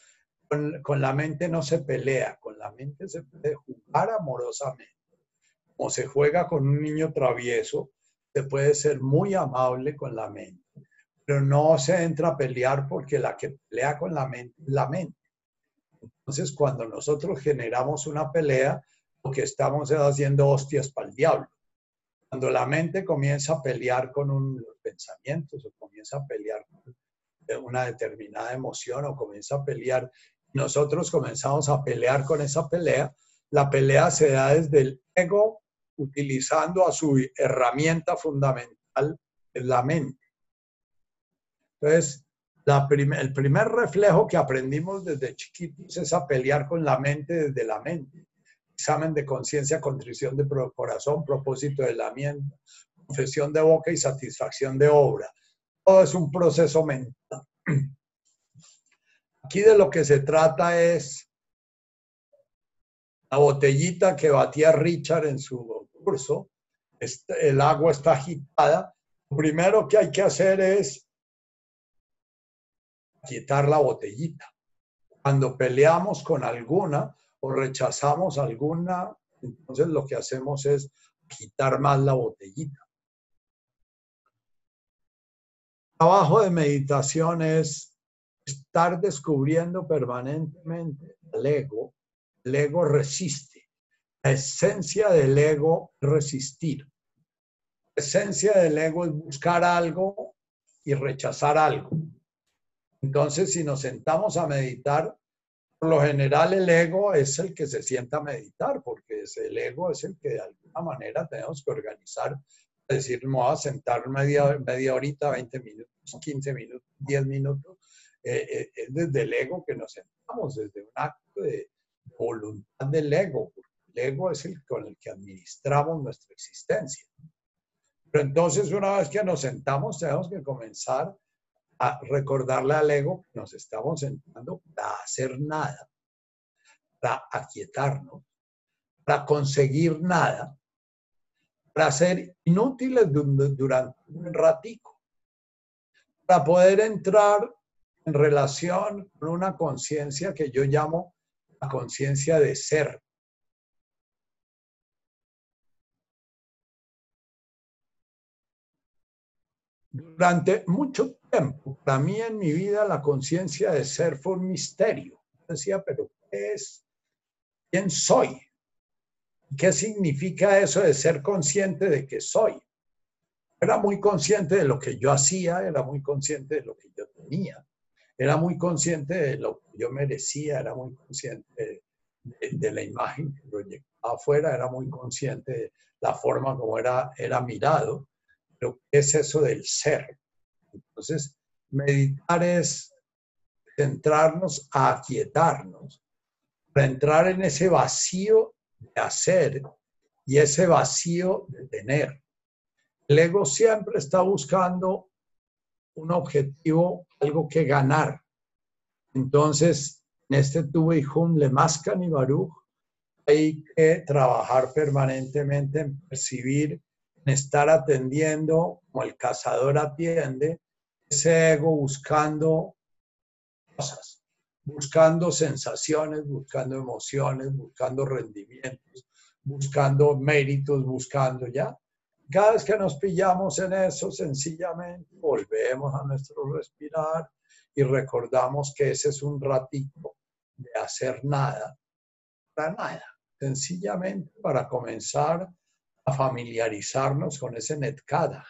con, la mente no se pelea, con la mente se puede jugar amorosamente. Como se juega con un niño travieso, se puede ser muy amable con la mente, pero no se entra a pelear porque la que pelea con la mente es la mente. Entonces, cuando nosotros generamos una pelea, lo que estamos es haciendo hostias para el diablo. Cuando la mente comienza a pelear con un pensamientos o comienza a pelear con una determinada emoción o comienza a pelear nosotros comenzamos a pelear con esa pelea. La pelea se da desde el ego utilizando a su herramienta fundamental, la mente. Entonces, el primer reflejo que aprendimos desde chiquitos es a pelear con la mente desde la mente. Examen de conciencia, contrición de corazón, propósito de la mente, confesión de boca y satisfacción de obra. Todo es un proceso mental. Aquí de lo que se trata es la botellita que batía Richard en su curso. Este, el agua está agitada. Lo primero que hay que hacer es quitar la botellita. Cuando peleamos con alguna o rechazamos alguna, entonces lo que hacemos es quitar más la botellita. trabajo de meditación es estar descubriendo permanentemente el ego, el ego resiste. La esencia del ego es resistir. La esencia del ego es buscar algo y rechazar algo. Entonces, si nos sentamos a meditar, por lo general el ego es el que se sienta a meditar, porque el ego es el que de alguna manera tenemos que organizar. Es decir, me voy a sentar media, media horita, 20 minutos, 15 minutos, 10 minutos, eh, eh, es desde el ego que nos sentamos, desde un acto de voluntad del ego. El el ego es el con el que administramos nuestra existencia. Pero entonces una vez que nos sentamos tenemos que comenzar a recordarle al ego que nos estamos sentando para hacer nada, para aquietarnos, para conseguir nada, para ser inútiles durante un ratico, para poder entrar en relación con una conciencia que yo llamo la conciencia de ser. Durante mucho tiempo, para mí en mi vida, la conciencia de ser fue un misterio. Decía, pero ¿qué es? ¿Quién soy? ¿Qué significa eso de ser consciente de que soy? Era muy consciente de lo que yo hacía, era muy consciente de lo que yo tenía, era muy consciente de lo que yo merecía, era muy consciente de, la imagen que proyectaba afuera, era muy consciente de la forma como era, era mirado. Pero ¿qué es eso del ser? Entonces, meditar es centrarnos a aquietarnos, para entrar en ese vacío de hacer y ese vacío de tener. El ego siempre está buscando un objetivo, algo que ganar. Entonces, en este tuve y le mascan y hay que trabajar permanentemente en percibir, en estar atendiendo, como el cazador atiende, ese ego buscando cosas buscando sensaciones, buscando emociones, buscando rendimientos, buscando méritos, buscando ya. Cada vez que nos pillamos en eso, sencillamente volvemos a nuestro respirar y recordamos que ese es un ratito de hacer nada, para nada, sencillamente para comenzar a familiarizarnos con ese netkada,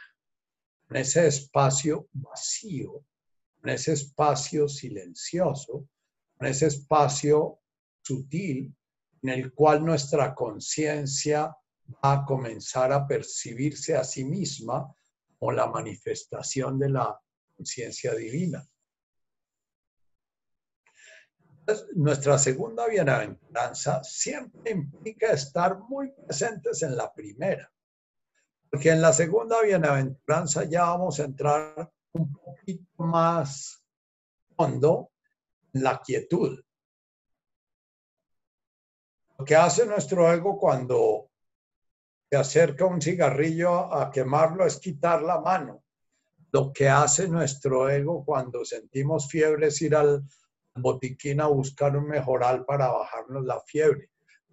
con ese espacio vacío, con ese espacio silencioso en ese espacio sutil en el cual nuestra conciencia va a comenzar a percibirse a sí misma como la manifestación de la conciencia divina. nuestra segunda bienaventuranza siempre implica estar muy presentes en la primera, porque en la segunda bienaventuranza ya vamos a entrar un poquito más hondo la quietud. Lo que hace nuestro ego cuando se acerca un cigarrillo a quemarlo es quitar la mano. Lo que hace nuestro ego cuando sentimos fiebre es ir al botiquín a buscar un mejoral para bajarnos la fiebre.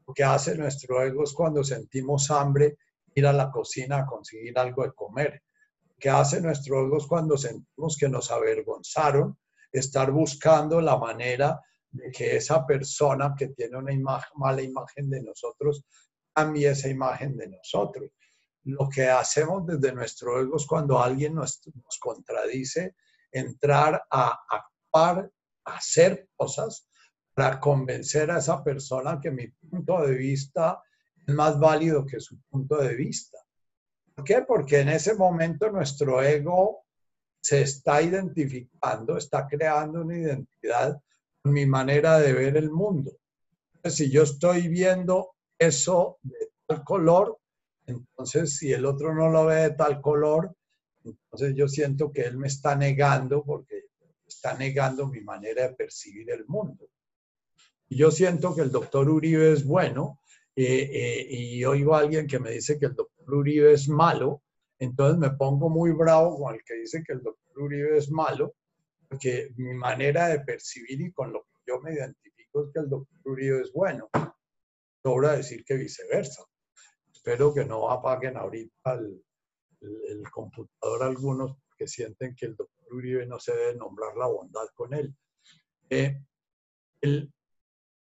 Lo que hace nuestro ego es cuando sentimos hambre ir a la cocina a conseguir algo de comer. Lo que hace nuestro ego es cuando sentimos que nos avergonzaron estar buscando la manera de que esa persona que tiene una mala imagen de nosotros cambie esa imagen de nosotros. Lo que hacemos desde nuestro ego es cuando alguien nos, contradice, entrar a actuar, hacer cosas para convencer a esa persona que mi punto de vista es más válido que su punto de vista. ¿Por qué? Porque en ese momento nuestro ego se está identificando, está creando una identidad con mi manera de ver el mundo. si yo estoy viendo eso de tal color, entonces si el otro no lo ve de tal color, entonces yo siento que él me está negando porque está negando mi manera de percibir el mundo. Yo siento que el doctor Uribe es bueno eh, eh, y oigo a alguien que me dice que el doctor Uribe es malo, entonces me pongo muy bravo con el que dice que el doctor Uribe es malo, porque mi manera de percibir y con lo que yo me identifico es que el doctor Uribe es bueno. Sobra decir que viceversa. Espero que no apaguen ahorita el, computador algunos que sienten que el doctor Uribe no se debe nombrar la bondad con él. Eh, el,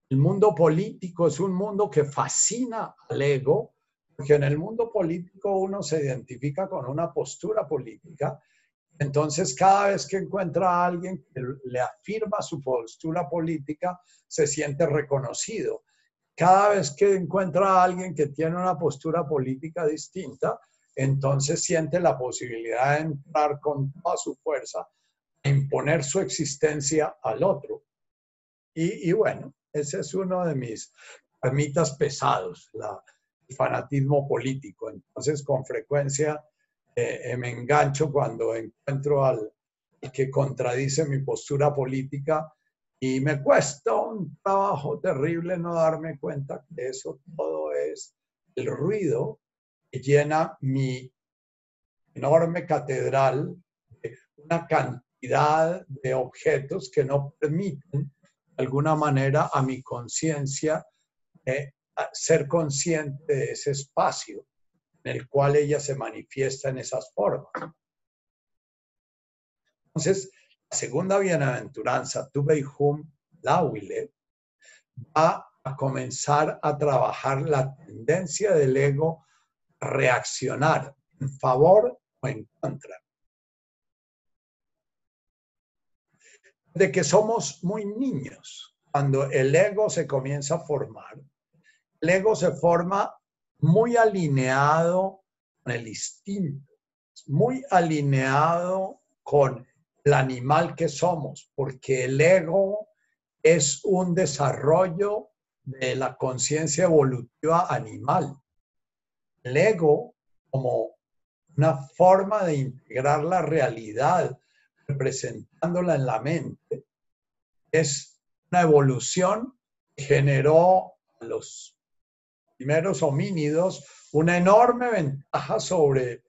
el mundo político es un mundo que fascina al ego porque en el mundo político uno se identifica con una postura política, entonces cada vez que encuentra a alguien que le afirma su postura política, se siente reconocido. Cada vez que encuentra a alguien que tiene una postura política distinta, entonces siente la posibilidad de entrar con toda su fuerza a imponer su existencia al otro. Y, bueno, ese es uno de mis ermitas pesados, el fanatismo político. Entonces, con frecuencia eh, eh, me engancho cuando encuentro al, que contradice mi postura política y me cuesta un trabajo terrible no darme cuenta que eso todo es el ruido que llena mi enorme catedral de una cantidad de objetos que no permiten de alguna manera a mi conciencia eh, ser consciente de ese espacio en el cual ella se manifiesta en esas formas. Entonces, segunda bienaventuranza, tu Hum Lawile, va a comenzar a trabajar la tendencia del ego a reaccionar en favor o en contra. De que somos muy niños, cuando el ego se comienza a formar, el ego se forma muy alineado con el instinto, muy alineado con el animal que somos, porque el ego es un desarrollo de la conciencia evolutiva animal. El ego, como una forma de integrar la realidad, representándola en la mente, es una evolución que generó a los primeros homínidos una enorme ventaja sobre,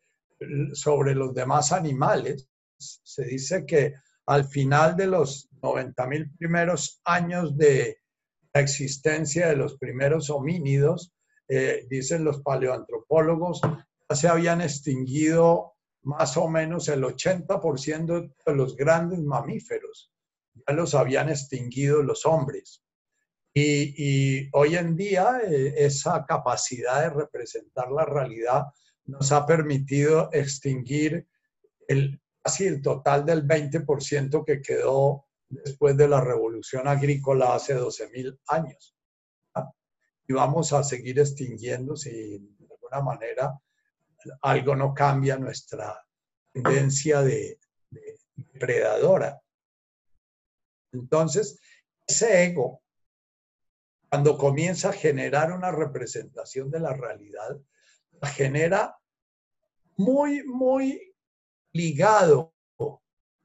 sobre los demás animales. Se dice que al final de los 90 mil primeros años de la existencia de los primeros homínidos, eh, dicen los paleoantropólogos, ya se habían extinguido más o menos el 80% de los grandes mamíferos. Ya los habían extinguido los hombres. Y, hoy en día eh, esa capacidad de representar la realidad nos ha permitido extinguir el, casi el total del 20% que quedó después de la revolución agrícola hace 12.000 años. Y vamos a seguir extinguiendo si de alguna manera algo no cambia nuestra tendencia de, de predadora. Entonces, ese ego cuando comienza a generar una representación de la realidad, genera muy, muy ligado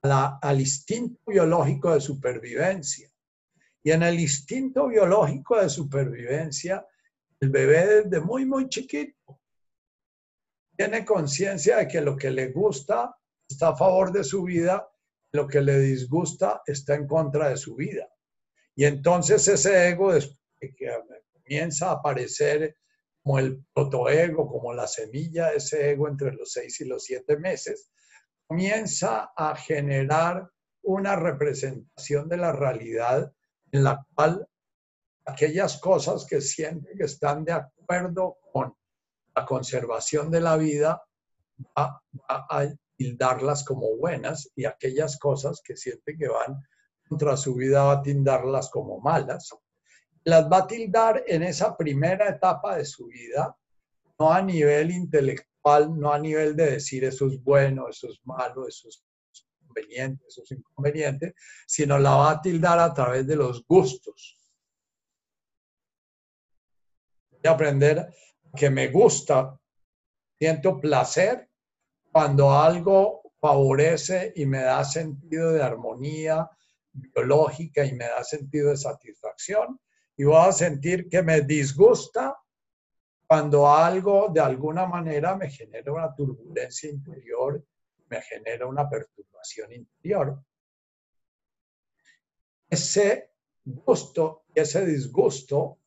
al instinto biológico de supervivencia. Y en el instinto biológico de supervivencia, el bebé desde muy, muy chiquito tiene conciencia de que lo que le gusta está a favor de su vida, lo que le disgusta está en contra de su vida. Y entonces ese ego, que comienza a aparecer como el protoego, como la semilla de ese ego entre los seis y los siete meses, comienza a generar una representación de la realidad en la cual aquellas cosas que sienten que están de acuerdo con la conservación de la vida, va, va a tildarlas como buenas y aquellas cosas que sienten que van contra su vida va a tildarlas como malas. Las va a tildar en esa primera etapa de su vida, no a nivel intelectual, no a nivel de decir eso es bueno, eso es malo, eso es conveniente, eso es inconveniente, sino la va a tildar a través de los gustos. A aprender que me gusta, siento placer cuando algo favorece y me da sentido de armonía biológica y me da sentido de satisfacción y voy a sentir que me disgusta cuando algo de alguna manera me genera una turbulencia interior, me genera una perturbación interior. Ese gusto y ese disgusto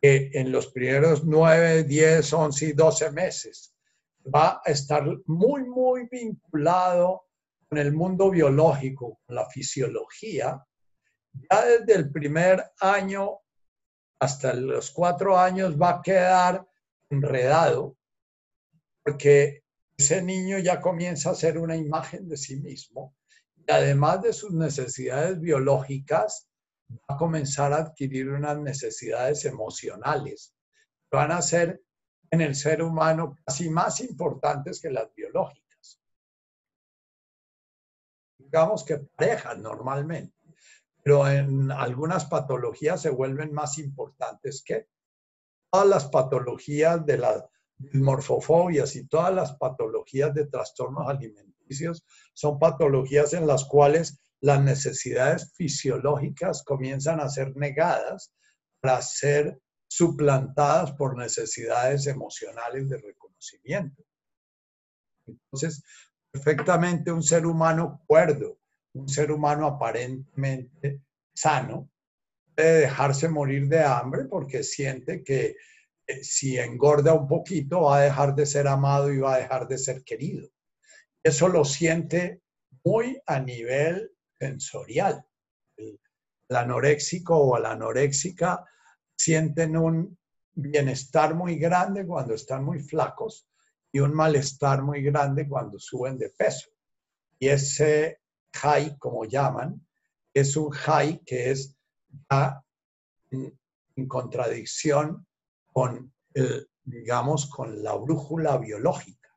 que en los primeros 9, 10, 11 y 12 meses va a estar muy, muy vinculado con el mundo biológico, con la fisiología, ya desde el primer año hasta los cuatro años va a quedar enredado porque ese niño ya comienza a ser una imagen de sí mismo y además de sus necesidades biológicas, va a comenzar a adquirir unas necesidades emocionales. Van a ser en el ser humano casi más importantes que las biológicas. Digamos que parejas normalmente pero en algunas patologías se vuelven más importantes que todas las patologías de las morfofobias y todas las patologías de trastornos alimenticios son patologías en las cuales las necesidades fisiológicas comienzan a ser negadas para ser suplantadas por necesidades emocionales de reconocimiento. Entonces, perfectamente un ser humano cuerdo, un ser humano aparentemente sano, puede dejarse morir de hambre porque siente que eh, si engorda un poquito va a dejar de ser amado y va a dejar de ser querido. Eso lo siente muy a nivel sensorial. El, anoréxico o la anoréxica sienten un bienestar muy grande cuando están muy flacos y un malestar muy grande cuando suben de peso. Y ese high, como llaman, es un high que es en, en contradicción con, el, digamos, con la brújula biológica.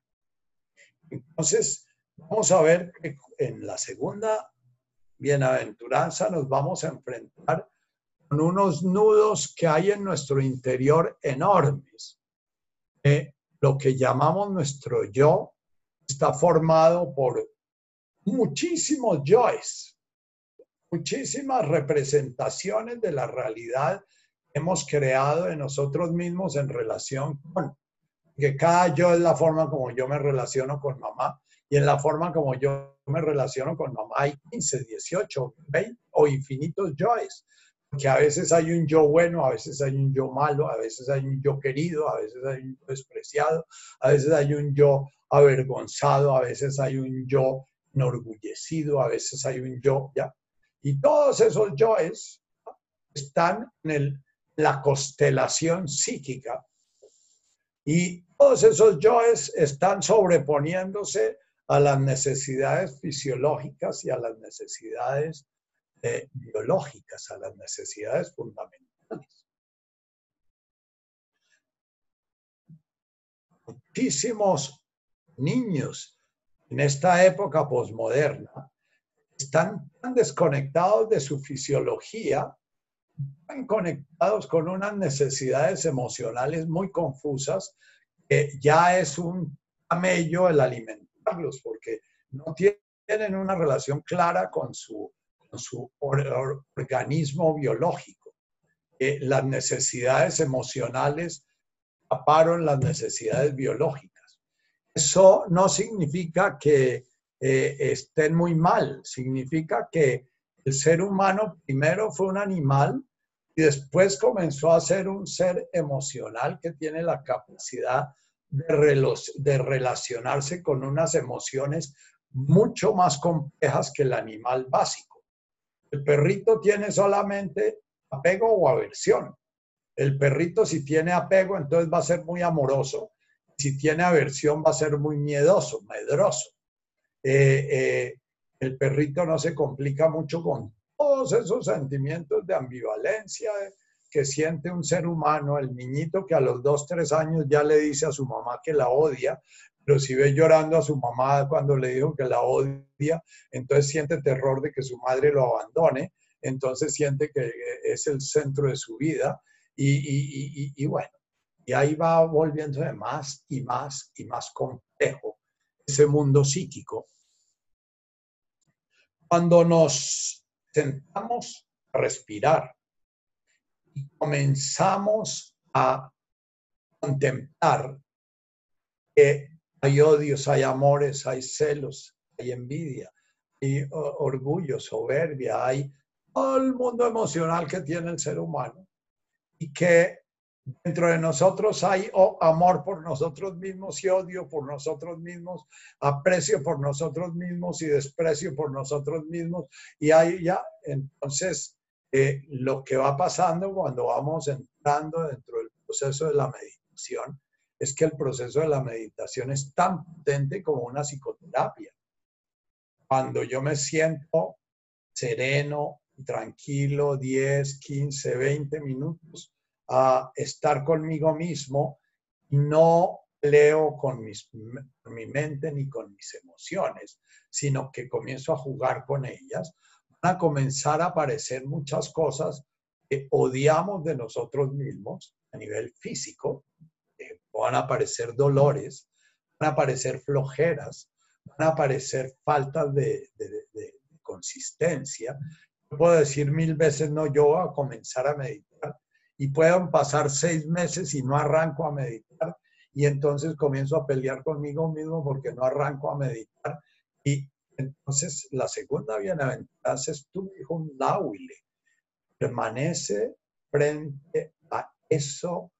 Entonces, vamos a ver que en la segunda bienaventuranza nos vamos a enfrentar con unos nudos que hay en nuestro interior enormes. lo que llamamos nuestro yo está formado por muchísimos yoes, muchísimas representaciones de la realidad que hemos creado de nosotros mismos en relación con, que cada yo es la forma como yo me relaciono con mamá y en la forma como yo me relaciono con mamá hay 15, 18, 20 o infinitos yoes que a veces hay un yo bueno, a veces hay un yo malo, a veces hay un yo querido, a veces hay un yo despreciado, a veces hay un yo avergonzado, a veces hay un yo enorgullecido, a veces hay un yo, ¿ya? Y todos esos yoes están en la constelación psíquica y todos esos yoes están sobreponiéndose a las necesidades fisiológicas y a las necesidades biológicas, a las necesidades fundamentales. Muchísimos niños en esta época posmoderna están tan desconectados de su fisiología, tan conectados con unas necesidades emocionales muy confusas, que ya es un camello el alimentarlos, porque no tienen una relación clara con su organismo biológico. las necesidades emocionales taparon las necesidades biológicas. Eso no significa que eh, estén muy mal, significa que el ser humano primero fue un animal y después comenzó a ser un ser emocional que tiene la capacidad de, de relacionarse con unas emociones mucho más complejas que el animal básico. El perrito tiene solamente apego o aversión. El perrito si tiene apego, entonces va a ser muy amoroso. Si tiene aversión, va a ser muy miedoso, medroso. Eh, eh, el perrito no se complica mucho con todos esos sentimientos de ambivalencia que siente un ser humano, el niñito que a los dos, tres años ya le dice a su mamá que la odia, pero si ve llorando a su mamá cuando le dijo que la odia, entonces siente terror de que su madre lo abandone, entonces siente que es el centro de su vida y, bueno, y ahí va volviéndose más y más y más complejo ese mundo psíquico. Cuando nos sentamos a respirar y comenzamos a contemplar que hay odios, hay amores, hay celos, hay envidia, hay orgullo, soberbia, hay todo el mundo emocional que tiene el ser humano y que dentro de nosotros hay amor por nosotros mismos y odio por nosotros mismos, aprecio por nosotros mismos y desprecio por nosotros mismos. Y ahí ya, entonces, eh, lo que va pasando cuando vamos entrando dentro del proceso de la meditación es que el proceso de la meditación es tan potente como una psicoterapia. Cuando yo me siento sereno, tranquilo, 10, 15, 20 minutos a estar conmigo mismo, no leo con, mis, mi mente ni con mis emociones, sino que comienzo a jugar con ellas. van a comenzar a aparecer muchas cosas que odiamos de nosotros mismos a nivel físico. Eh, van a aparecer dolores, van a aparecer flojeras, van a aparecer faltas de, consistencia. puedo decir mil veces no yo a comenzar a meditar y puedan pasar seis meses y no arranco a meditar y entonces comienzo a pelear conmigo mismo porque no arranco a meditar y entonces la segunda bienaventuranza es tu hijo un lauile. Permanece frente a eso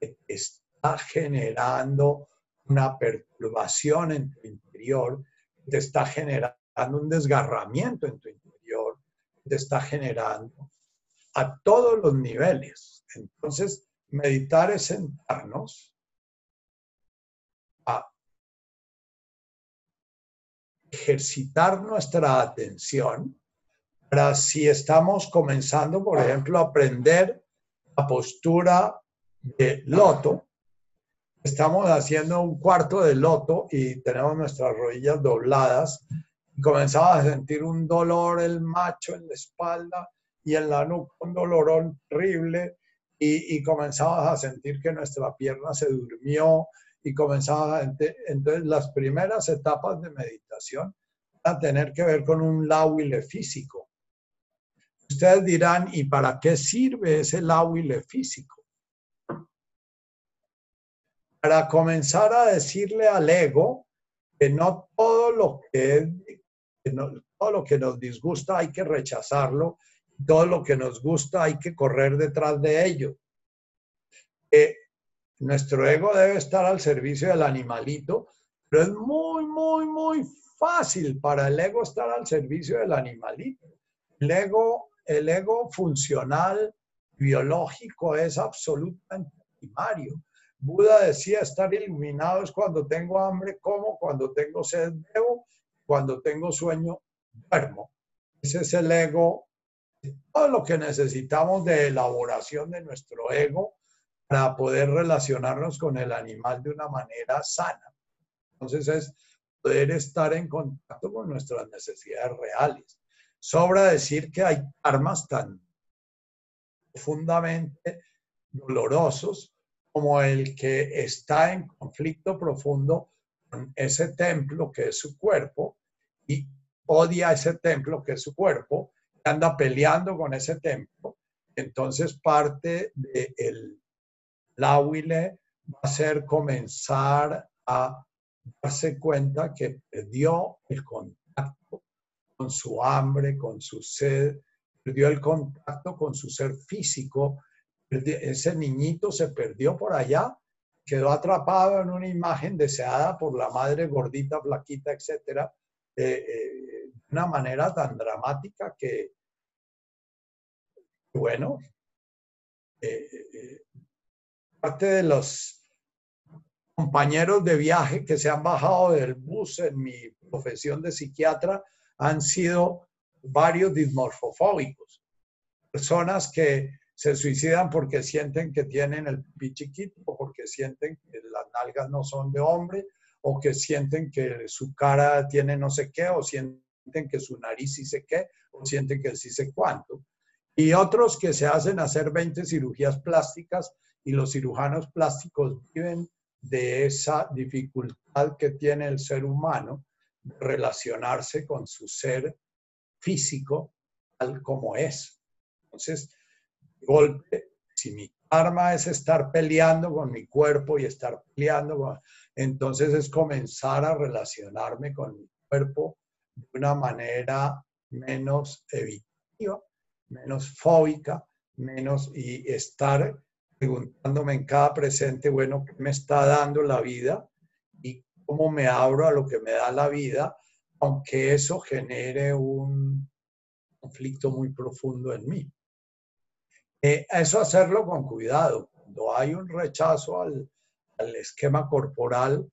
que está generando una perturbación en tu interior, te está generando un desgarramiento en tu interior, te está generando a todos los niveles. Entonces, meditar es sentarnos a ejercitar nuestra atención para si estamos comenzando, por ejemplo, a aprender la postura de loto, estamos haciendo un cuarto de loto y tenemos nuestras rodillas dobladas. Y comenzamos a sentir un dolor el macho en la espalda y en la nuca un dolorón terrible y, y comenzamos a sentir que nuestra pierna se durmió y comenzamos a entonces las primeras etapas de meditación a tener que ver con un lauile físico. Ustedes dirán, ¿y para qué sirve ese lauile físico? para comenzar a decirle al ego que no todo lo que, todo lo que nos disgusta hay que rechazarlo, todo lo que nos gusta hay que correr detrás de ello. nuestro ego debe estar al servicio del animalito, pero es muy, muy, muy fácil para el ego estar al servicio del animalito. El ego, el ego funcional, biológico, es absolutamente primario. Buda decía estar iluminado es cuando tengo hambre, como, cuando tengo sed, bebo, cuando tengo sueño, duermo. Ese es el ego, todo lo que necesitamos de elaboración de nuestro ego para poder relacionarnos con el animal de una manera sana. Entonces es poder estar en contacto con nuestras necesidades reales. Sobra decir que hay armas tan profundamente dolorosos como el que está en conflicto profundo con ese templo que es su cuerpo y odia ese templo que es su cuerpo, anda peleando con ese templo. Entonces parte del lauile va a ser comenzar a darse cuenta que perdió el contacto con su hambre, con su sed, perdió el contacto con su ser físico ese niñito se perdió por allá, quedó atrapado en una imagen deseada por la madre gordita, flaquita, etcétera, eh, de una manera tan dramática que, bueno, eh, parte de los compañeros de viaje que se han bajado del bus en mi profesión de psiquiatra han sido varios dismorfofóbicos, personas que se suicidan porque sienten que tienen el pichiquito, o porque sienten que las nalgas no son de hombre, o que sienten que su cara tiene no sé qué, o sienten que su nariz sé qué, o sienten que sé cuánto. Y otros que se hacen hacer 20 cirugías plásticas y los cirujanos plásticos viven de esa dificultad que tiene el ser humano de relacionarse con su ser físico tal como es. Entonces, golpe, si mi arma es estar peleando con mi cuerpo y estar peleando, entonces es comenzar a relacionarme con mi cuerpo de una manera menos evitativa, menos fóbica, menos y estar preguntándome en cada presente, bueno, ¿qué me está dando la vida? Y cómo me abro a lo que me da la vida, aunque eso genere un conflicto muy profundo en mí. Eh, eso hacerlo con cuidado. Cuando hay un rechazo al, esquema corporal,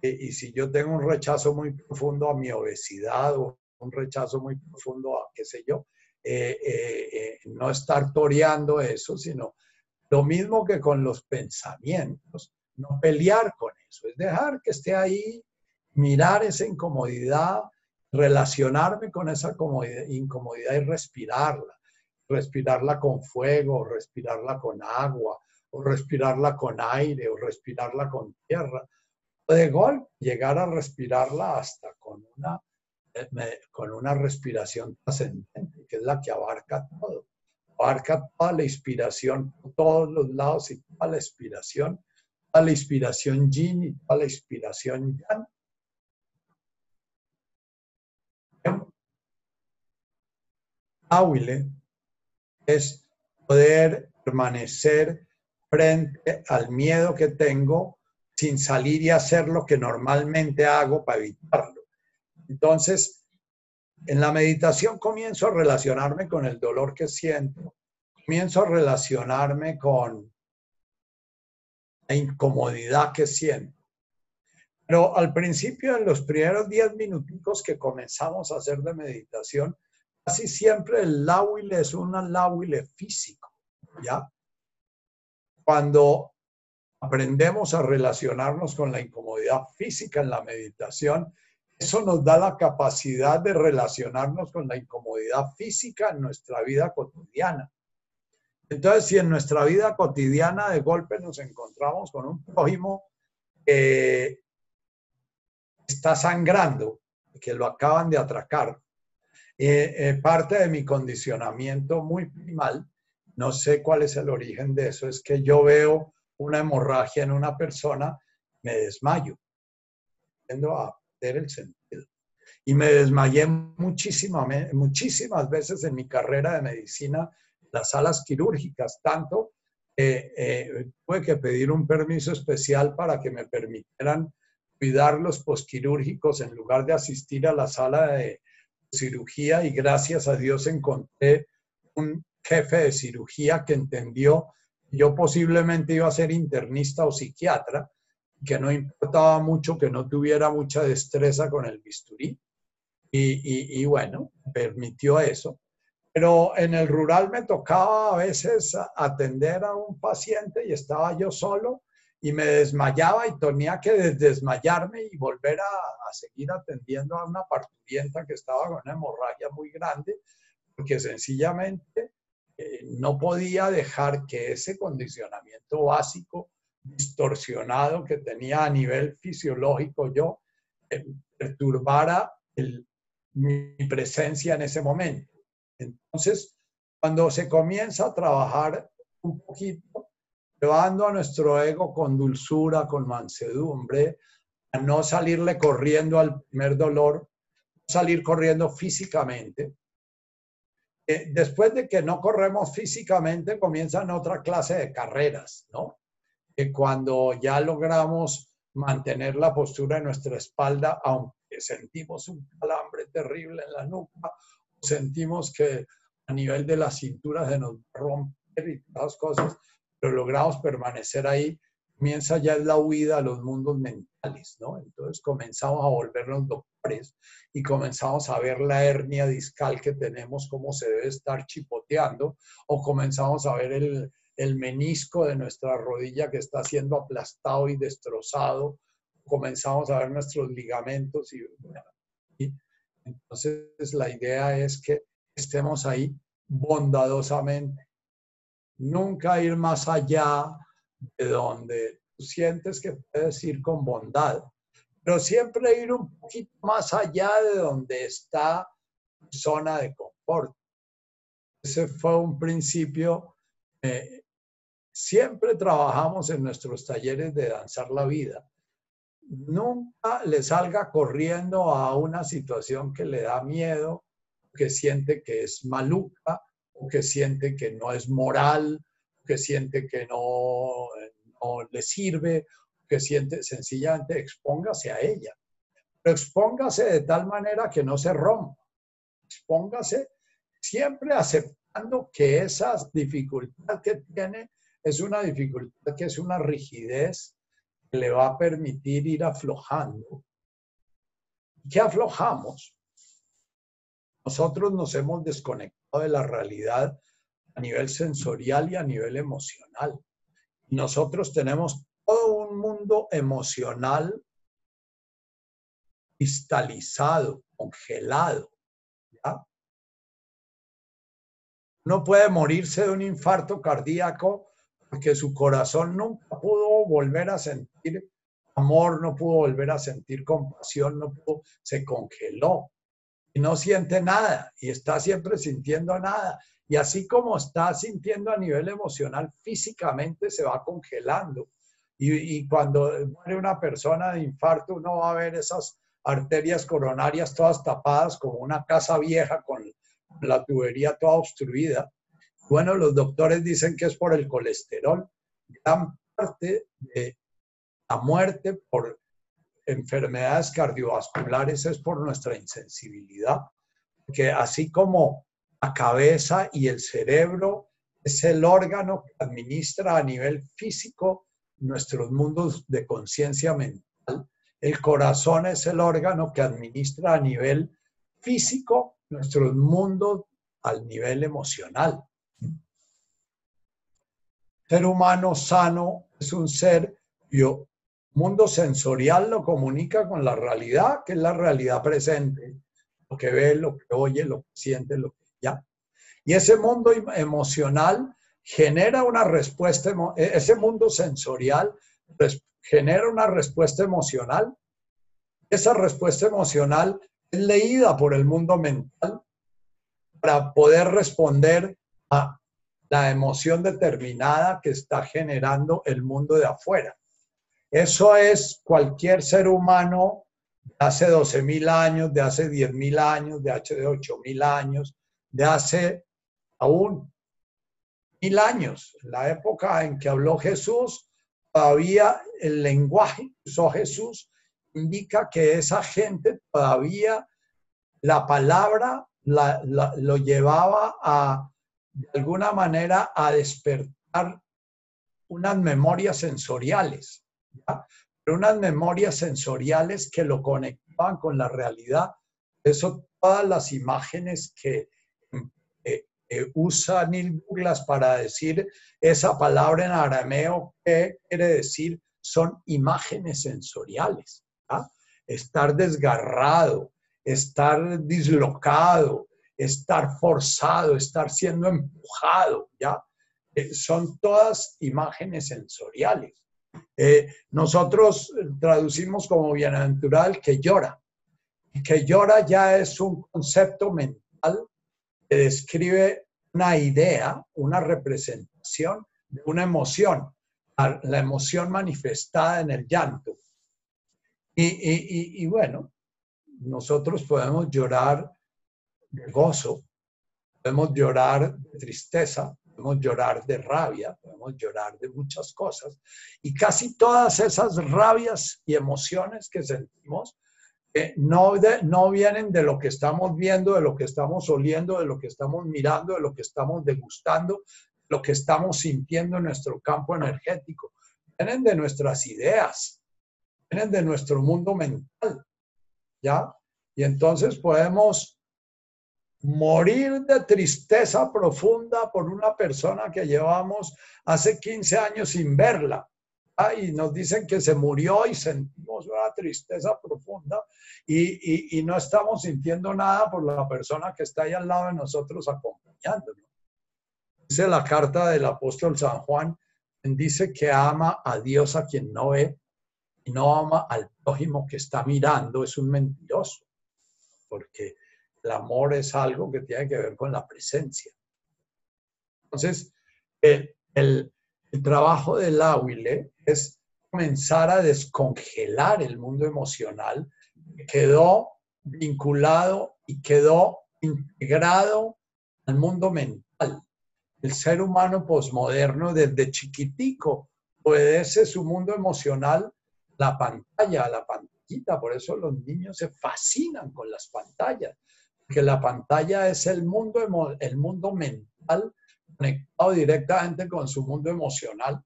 y si yo tengo un rechazo muy profundo a mi obesidad o un rechazo muy profundo a qué sé yo, eh, no estar toreando eso, sino lo mismo que con los pensamientos, no pelear con eso, es dejar que esté ahí, mirar esa incomodidad relacionarme con esa incomodidad y respirarla. Respirarla con fuego, respirarla con agua, o respirarla con aire, o respirarla con tierra. De golpe, llegar a respirarla hasta con una, eh, con una respiración trascendente, que es la que abarca todo. Abarca toda la inspiración todos los lados y toda la inspiración, toda la inspiración yin y toda la inspiración yang Áhuile es poder permanecer frente al miedo que tengo sin salir y hacer lo que normalmente hago para evitarlo. Entonces, en la meditación comienzo a relacionarme con el dolor que siento, comienzo a relacionarme con la incomodidad que siento. Pero al principio, en los primeros 10 minuticos que comenzamos a hacer de meditación, casi siempre el láhuile es un láhuile físico, ¿ya? Cuando aprendemos a relacionarnos con la incomodidad física en la meditación, eso nos da la capacidad de relacionarnos con la incomodidad física en nuestra vida cotidiana. Entonces, si en nuestra vida cotidiana de golpe nos encontramos con un prójimo que está sangrando, que lo acaban de atracar, eh, parte de mi condicionamiento muy primal, no sé cuál es el origen de eso, es que yo veo una hemorragia en una persona, me desmayo, tiendo a perder el sentido. Y me desmayé muchísimas, muchísimas veces en mi carrera de medicina, las salas quirúrgicas, tanto que eh, tuve que pedir un permiso especial para que me permitieran cuidar los posquirúrgicos en lugar de asistir a la sala de, cirugía y gracias a Dios encontré un jefe de cirugía que entendió yo posiblemente iba a ser internista o psiquiatra, que no importaba mucho que no tuviera mucha destreza con el bisturí. Y, y, bueno, permitió eso. Pero en el rural me tocaba a veces atender a un paciente y estaba yo solo y me desmayaba y tenía que desmayarme y volver a, seguir atendiendo a una parturienta que estaba con una hemorragia muy grande, porque sencillamente eh, no podía dejar que ese condicionamiento básico distorsionado que tenía a nivel fisiológico yo eh, perturbara mi presencia en ese momento. Entonces, cuando se comienza a trabajar un poquito llevando a nuestro ego con dulzura, con mansedumbre, a no salirle corriendo al primer dolor, salir corriendo físicamente. Después de que no corremos físicamente, comienzan otra clase de carreras, ¿no? Que cuando ya logramos mantener la postura de nuestra espalda, aunque sentimos un calambre terrible en la nuca, sentimos que a nivel de la cintura se nos romper y todas las cosas, pero logramos permanecer ahí, comienza ya la huida a los mundos mentales, ¿no? Entonces comenzamos a volvernos doctores y comenzamos a ver la hernia discal que tenemos, cómo se debe estar chipoteando, o comenzamos a ver el, el menisco de nuestra rodilla que está siendo aplastado y destrozado, comenzamos a ver nuestros ligamentos y, y entonces la idea es que estemos ahí bondadosamente nunca ir más allá de donde tú sientes que puedes ir con bondad, pero siempre ir un poquito más allá de donde está zona de confort. Ese fue un principio. siempre trabajamos en nuestros talleres de danzar la vida. Nunca le salga corriendo a una situación que le da miedo, que siente que es maluca, que siente que no es moral, que siente que no, no le sirve, que siente sencillamente expóngase a ella. Pero expóngase de tal manera que no se rompa. Expóngase siempre aceptando que esa dificultad que tiene es una dificultad que es una rigidez que le va a permitir ir aflojando. ¿Qué aflojamos? Nosotros nos hemos desconectado de la realidad a nivel sensorial y a nivel emocional. Nosotros tenemos todo un mundo emocional cristalizado, congelado. ¿ya? Uno puede morirse de un infarto cardíaco porque su corazón nunca pudo volver a sentir amor, no pudo volver a sentir compasión, no pudo, se congeló y no siente nada y está siempre sintiendo nada. Y así como está sintiendo a nivel emocional, físicamente se va congelando. Y, cuando muere una persona de infarto, uno va a ver esas arterias coronarias todas tapadas como una casa vieja con la tubería toda obstruida. Bueno, los doctores dicen que es por el colesterol. Gran parte de la muerte por enfermedades cardiovasculares es por nuestra insensibilidad, que así como la cabeza y el cerebro es el órgano que administra a nivel físico nuestros mundos de conciencia mental, el corazón es el órgano que administra a nivel físico nuestros mundos al nivel emocional. ser humano sano es un ser yo mundo sensorial lo comunica con la realidad, que es la realidad presente, lo que ve, lo que oye, lo que siente, lo que. Y ese mundo em, emocional genera una respuesta, e, ese mundo sensorial genera una respuesta emocional. Esa respuesta emocional es leída por el mundo mental para poder responder a la emoción determinada que está generando el mundo de afuera. Eso es cualquier ser humano de hace 12 mil años, de hace 10 mil años, de hace 8 mil años, de hace aún mil años. La época en que habló Jesús, todavía el lenguaje que usó Jesús indica que esa gente todavía la palabra lo llevaba a, de alguna manera, a despertar unas memorias sensoriales. Pero unas memorias sensoriales que lo conectaban con la realidad. Eso todas las imágenes que eh, usa Neil Douglas para decir esa palabra en arameo, ¿qué quiere decir? Son imágenes sensoriales. Estar desgarrado, estar dislocado, estar forzado, estar siendo empujado, ¿ya? Eh, son todas imágenes sensoriales. Eh, nosotros traducimos como bienaventural que llora. Que llora ya es un concepto mental que describe una idea, una representación de una emoción, la emoción manifestada en el llanto. Y, y bueno, nosotros podemos llorar de gozo, podemos llorar de tristeza, podemos llorar de rabia, podemos llorar de muchas cosas. Y casi todas esas rabias y emociones que sentimos no, no vienen de lo que estamos viendo, de lo que estamos oliendo, de lo que estamos mirando, de lo que estamos degustando, lo que estamos sintiendo en nuestro campo energético. Vienen de nuestras ideas, vienen de nuestro mundo mental. ¿Ya? Y entonces podemos morir de tristeza profunda por una persona que llevamos hace 15 años sin verla. Y nos dicen que se murió y sentimos una tristeza profunda y, no estamos sintiendo nada por la persona que está ahí al lado de nosotros acompañándonos. Dice la carta del apóstol San Juan, dice que ama a Dios a quien no ve y no ama al prójimo que está mirando, es un mentiroso, porque el amor es algo que tiene que ver con la presencia. Entonces, el, el, trabajo del Áhuile es comenzar a descongelar el mundo emocional que quedó vinculado y quedó integrado al mundo mental. El ser humano posmoderno desde chiquitico obedece su mundo emocional la pantalla, la pantallita, por eso los niños se fascinan con las pantallas, que la pantalla es el mundo, el mundo mental conectado directamente con su mundo emocional,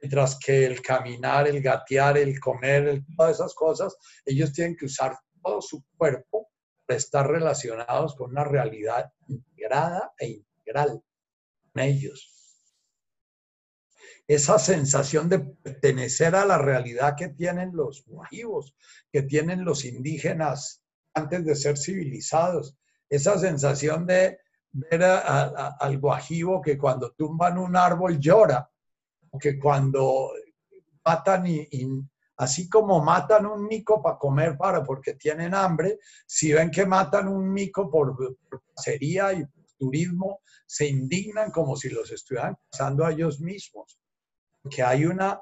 mientras que el caminar, el gatear, el comer, todas esas cosas, ellos tienen que usar todo su cuerpo para estar relacionados con una realidad integrada e integral con ellos. Esa sensación de pertenecer a la realidad que tienen los guajivos, que tienen los indígenas antes de ser civilizados. Esa sensación de ver al guajivo que cuando tumban un árbol llora, que cuando matan y, así como matan un mico para comer para porque tienen hambre, si ven que matan un mico por, por cacería y turismo, se indignan como si los estuvieran pasando a ellos mismos. Que hay una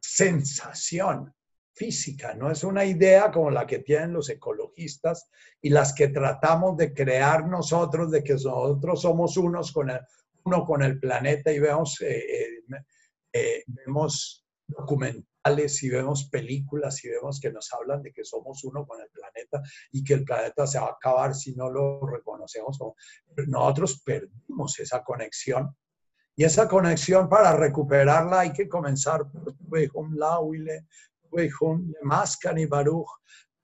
sensación física, no es una idea como la que tienen los ecologistas y las que tratamos de crear nosotros, de que nosotros somos unos con el, uno con el planeta y vemos, eh, eh, eh, vemos documentales y vemos películas y vemos que nos hablan de que somos uno con el planeta y que el planeta se va a acabar si no lo reconocemos. Nosotros perdimos esa conexión y esa conexión para recuperarla hay que comenzar por un Lauile, Mascan y Baruch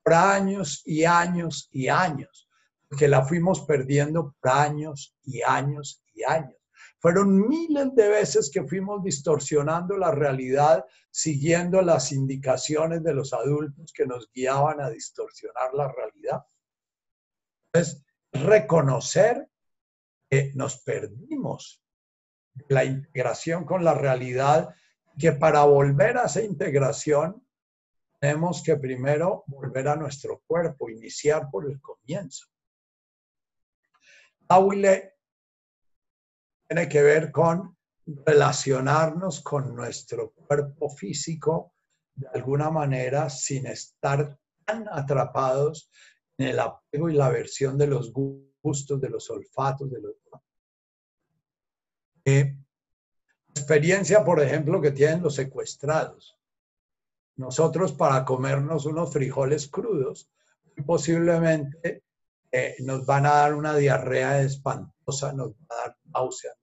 por años y años y años, porque la fuimos perdiendo por años y años y años. Fueron miles de veces que fuimos distorsionando la realidad siguiendo las indicaciones de los adultos que nos guiaban a distorsionar la realidad. Entonces, reconocer que nos perdimos la integración con la realidad, que para volver a esa integración tenemos que primero volver a nuestro cuerpo, iniciar por el comienzo. Aule tiene que ver con relacionarnos con nuestro cuerpo físico de alguna manera sin estar tan atrapados en el apego y la aversión de los gustos, de los olfatos, de los... Eh, experiencia, por ejemplo, que tienen los secuestrados. Nosotros para comernos unos frijoles crudos, posiblemente eh, nos van a dar una diarrea espantosa, nos va a dar náusea.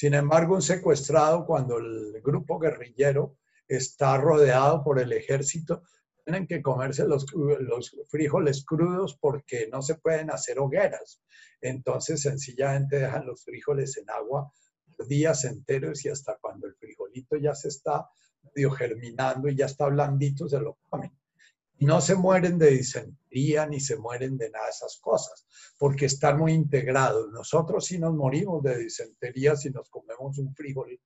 Sin embargo, un secuestrado, cuando el grupo guerrillero está rodeado por el ejército, tienen que comerse los, los frijoles crudos porque no se pueden hacer hogueras. Entonces, sencillamente dejan los frijoles en agua días enteros y hasta cuando el frijolito ya se está medio germinando y ya está blandito, se lo comen. Y no se mueren de disentería ni se mueren de nada esas cosas, porque están muy integrados. Nosotros sí nos morimos de disentería si nos comemos un frijol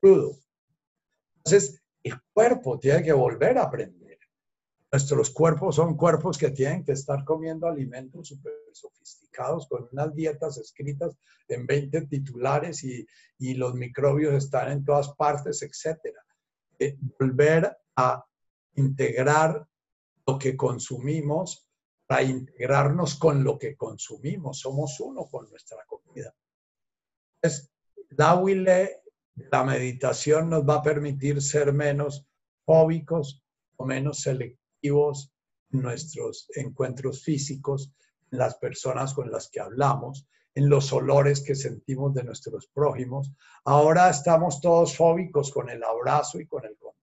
crudo. Entonces, el cuerpo tiene que volver a aprender. Nuestros cuerpos son cuerpos que tienen que estar comiendo alimentos súper sofisticados, con unas dietas escritas en 20 titulares y, y los microbios están en todas partes, etcétera volver a integrar lo que consumimos, para integrarnos con lo que consumimos. Somos uno con nuestra comida. Entonces, la la meditación nos va a permitir ser menos fóbicos o menos selectivos en nuestros encuentros físicos, en las personas con las que hablamos, en los olores que sentimos de nuestros prójimos. Ahora estamos todos fóbicos con el abrazo y con el contacto.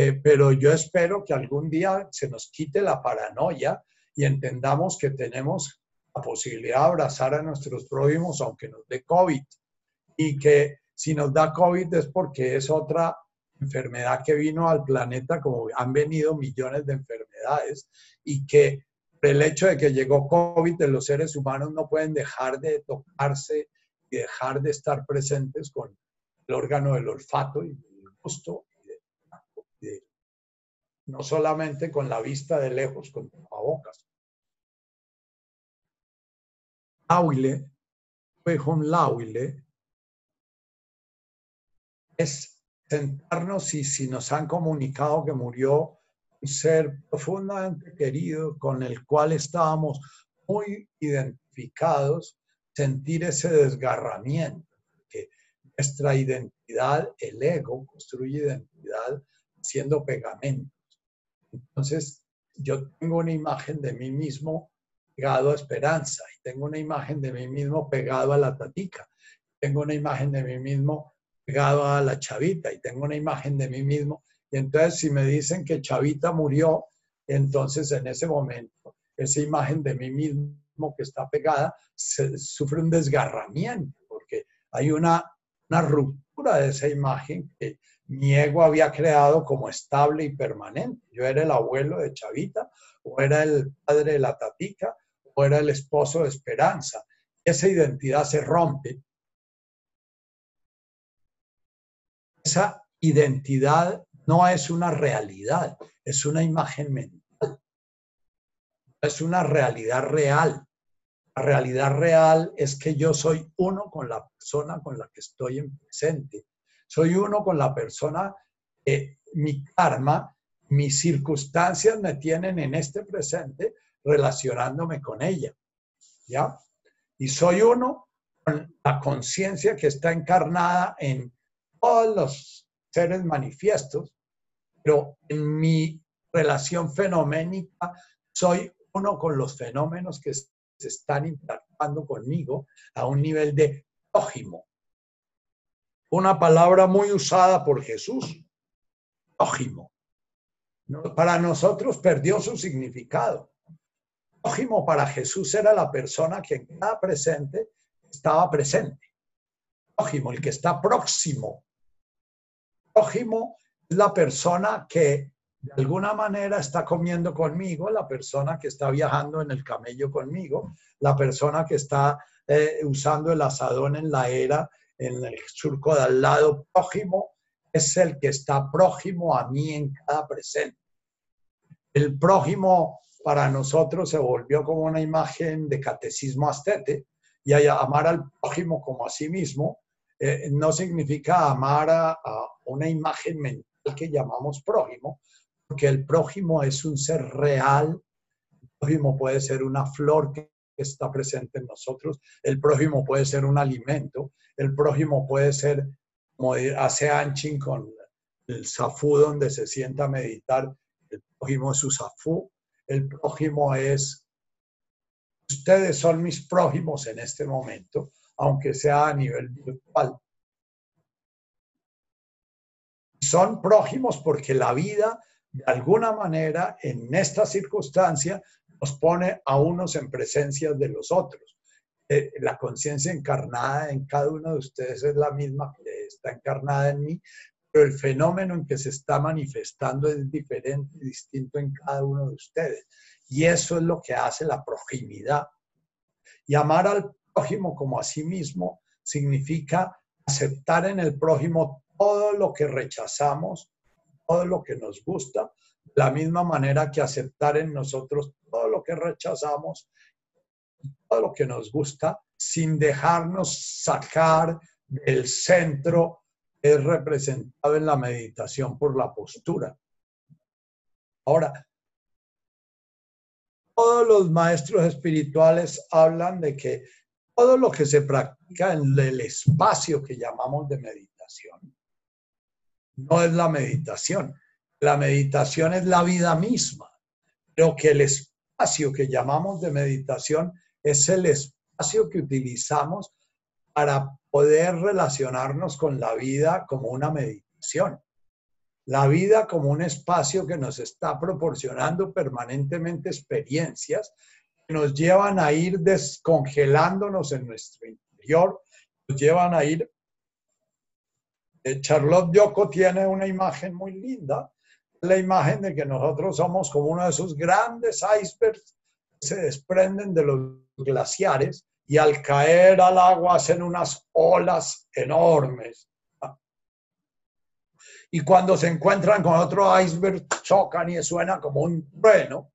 Eh, pero yo espero que algún día se nos quite la paranoia y entendamos que tenemos la posibilidad de abrazar a nuestros prójimos aunque nos dé COVID. Y que si nos da COVID es porque es otra enfermedad que vino al planeta, como han venido millones de enfermedades, y que el hecho de que llegó COVID, de los seres humanos no pueden dejar de tocarse y dejar de estar presentes con el órgano del olfato y el gusto, no solamente con la vista de lejos, con tapabocas. Lauile, un lauile, es sentarnos y si nos han comunicado que murió ser profundamente querido con el cual estábamos muy identificados, sentir ese desgarramiento, que nuestra identidad, el ego, construye identidad siendo pegamentos. Entonces, yo tengo una imagen de mí mismo pegado a esperanza y tengo una imagen de mí mismo pegado a la tatica, tengo una imagen de mí mismo pegado a la chavita y tengo una imagen de mí mismo. Y entonces si me dicen que Chavita murió, entonces en ese momento esa imagen de mí mismo que está pegada sufre un desgarramiento, porque hay una, una ruptura de esa imagen que mi ego había creado como estable y permanente. Yo era el abuelo de Chavita, o era el padre de la Tatica, o era el esposo de Esperanza. Esa identidad se rompe. Esa identidad no es una realidad, es una imagen mental. Es una realidad real. La realidad real es que yo soy uno con la persona con la que estoy en presente. Soy uno con la persona que mi karma, mis circunstancias me tienen en este presente relacionándome con ella. ¿Ya? Y soy uno con la conciencia que está encarnada en todos los seres manifiestos, pero en mi relación fenoménica soy uno con los fenómenos que se están interactuando conmigo a un nivel de prójimo. Una palabra muy usada por Jesús, prójimo. Para nosotros perdió su significado. Prójimo para Jesús era la persona que en presente estaba presente. Prójimo, el que está próximo. Prójimo es la persona que de alguna manera está comiendo conmigo, la persona que está viajando en el camello conmigo, la persona que está eh, usando el asadón en la era, en el surco de al lado prójimo, es el que está prójimo a mí en cada presente. El prójimo para nosotros se volvió como una imagen de catecismo astete y amar al prójimo como a sí mismo eh, no significa amar a una imagen mental que llamamos prójimo, porque el prójimo es un ser real. El prójimo puede ser una flor que está presente en nosotros. El prójimo puede ser un alimento. El prójimo puede ser, como hace Anchin con el safú donde se sienta a meditar. El prójimo es su safú. El prójimo es, ustedes son mis prójimos en este momento, aunque sea a nivel virtual. Son prójimos porque la vida de alguna manera, en esta circunstancia, nos pone a unos en presencia de los otros. Eh, la conciencia encarnada en cada uno de ustedes es la misma que está encarnada en mí, pero el fenómeno en que se está manifestando es diferente y distinto en cada uno de ustedes. Y eso es lo que hace la proximidad. Y amar al prójimo como a sí mismo significa aceptar en el prójimo todo lo que rechazamos todo lo que nos gusta, la misma manera que aceptar en nosotros todo lo que rechazamos, todo lo que nos gusta, sin dejarnos sacar del centro es representado en la meditación por la postura. Ahora, todos los maestros espirituales hablan de que todo lo que se practica en el espacio que llamamos de meditación no es la meditación. La meditación es la vida misma, pero que el espacio que llamamos de meditación es el espacio que utilizamos para poder relacionarnos con la vida como una meditación. La vida como un espacio que nos está proporcionando permanentemente experiencias que nos llevan a ir descongelándonos en nuestro interior, nos llevan a ir eh, Charlotte Yoko tiene una imagen muy linda, la imagen de que nosotros somos como uno de esos grandes icebergs que se desprenden de los glaciares y al caer al agua hacen unas olas enormes. Y cuando se encuentran con otro iceberg, chocan y suena como un trueno.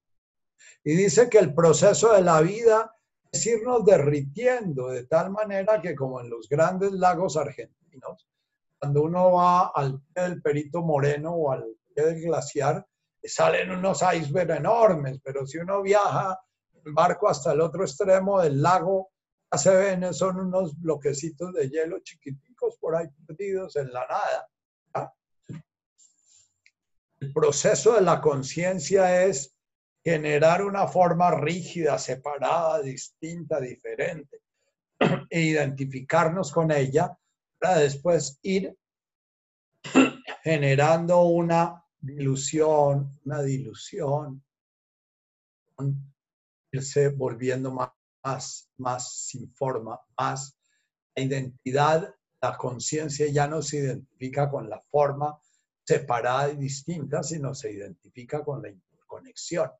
Y dice que el proceso de la vida es irnos derritiendo de tal manera que como en los grandes lagos argentinos, cuando uno va al del Perito Moreno o al del glaciar, salen unos icebergs enormes, pero si uno viaja en barco hasta el otro extremo del lago, ya se ven, son unos bloquecitos de hielo chiquiticos por ahí perdidos en la nada. El proceso de la conciencia es generar una forma rígida, separada, distinta, diferente, *clears throat* e identificarnos con ella para después ir *clears throat* generando una dilución, una dilución, irse volviendo más, más, sin forma, más la identidad, la conciencia ya no se identifica con la forma, separada y distinta, sino se identifica con la interconexión.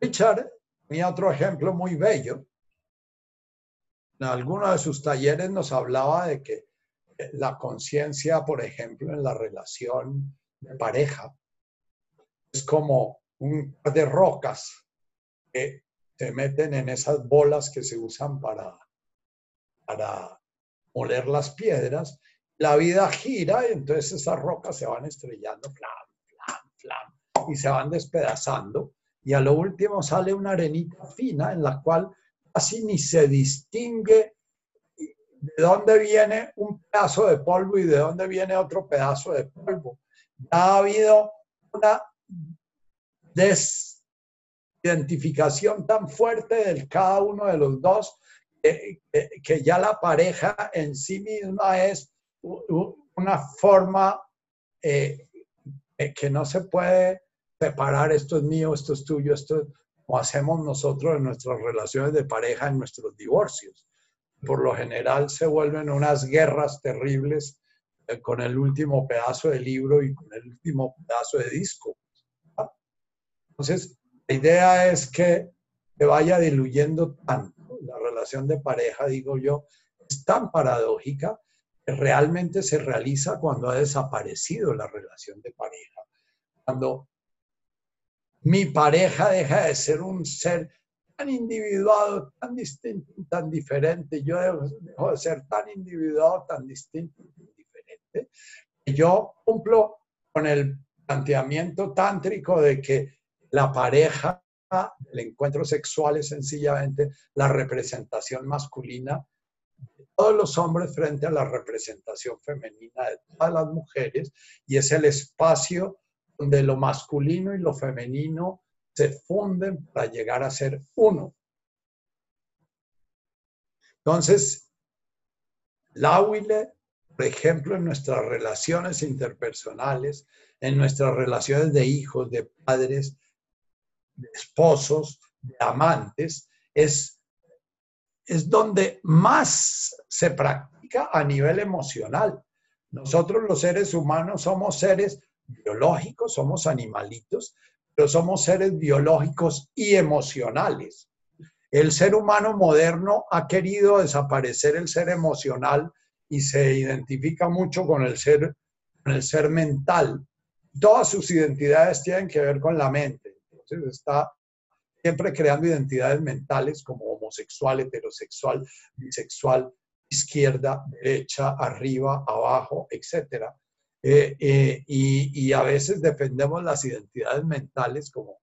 Richard tenía otro ejemplo muy bello. En alguno de sus talleres nos hablaba de que la conciencia, por ejemplo, en la relación de pareja, es como un par de rocas que se meten en esas bolas que se usan para, para moler las piedras. La vida gira y entonces esas rocas se van estrellando, y se van despedazando. Y a lo último sale una arenita fina en la cual casi ni se distingue de dónde viene un pedazo de polvo y de dónde viene otro pedazo de polvo. ha habido una desidentificación tan fuerte de cada uno de los dos que, ya la pareja en sí misma es una forma eh, que no se puede separar, esto es mío, esto es tuyo, esto es como hacemos nosotros en nuestras relaciones de pareja, en nuestros divorcios. Por lo general se vuelven unas guerras terribles eh, con el último pedazo de libro y con el último pedazo de disco. Entonces, la idea es que se vaya diluyendo tanto la relación de pareja, digo yo, es tan paradójica que realmente se realiza cuando ha desaparecido la relación de pareja. Cuando mi pareja deja de ser un ser tan individuado, tan distinto, tan diferente, yo dejo, de ser tan individuado, tan distinto, tan diferente, yo cumplo con el planteamiento tántrico de que la pareja, el encuentro sexual es sencillamente la representación masculina de todos los hombres frente a la representación femenina de todas las mujeres y es el espacio donde lo masculino y lo femenino se funden para llegar a ser uno. Entonces, Lauile, por ejemplo, en nuestras relaciones interpersonales, en nuestras relaciones de hijos, de padres, de esposos, de amantes, es, es donde más se practica a nivel emocional. Nosotros los seres humanos somos seres biológicos, somos animalitos, pero somos seres biológicos y emocionales. El ser humano moderno ha querido desaparecer el ser emocional y se identifica mucho con el ser, con el ser mental. Todas sus identidades tienen que ver con la mente. Entonces está siempre creando identidades mentales como homosexual, heterosexual, bisexual, izquierda, derecha, arriba, abajo, etcétera. Eh, eh, y, a veces defendemos las identidades mentales como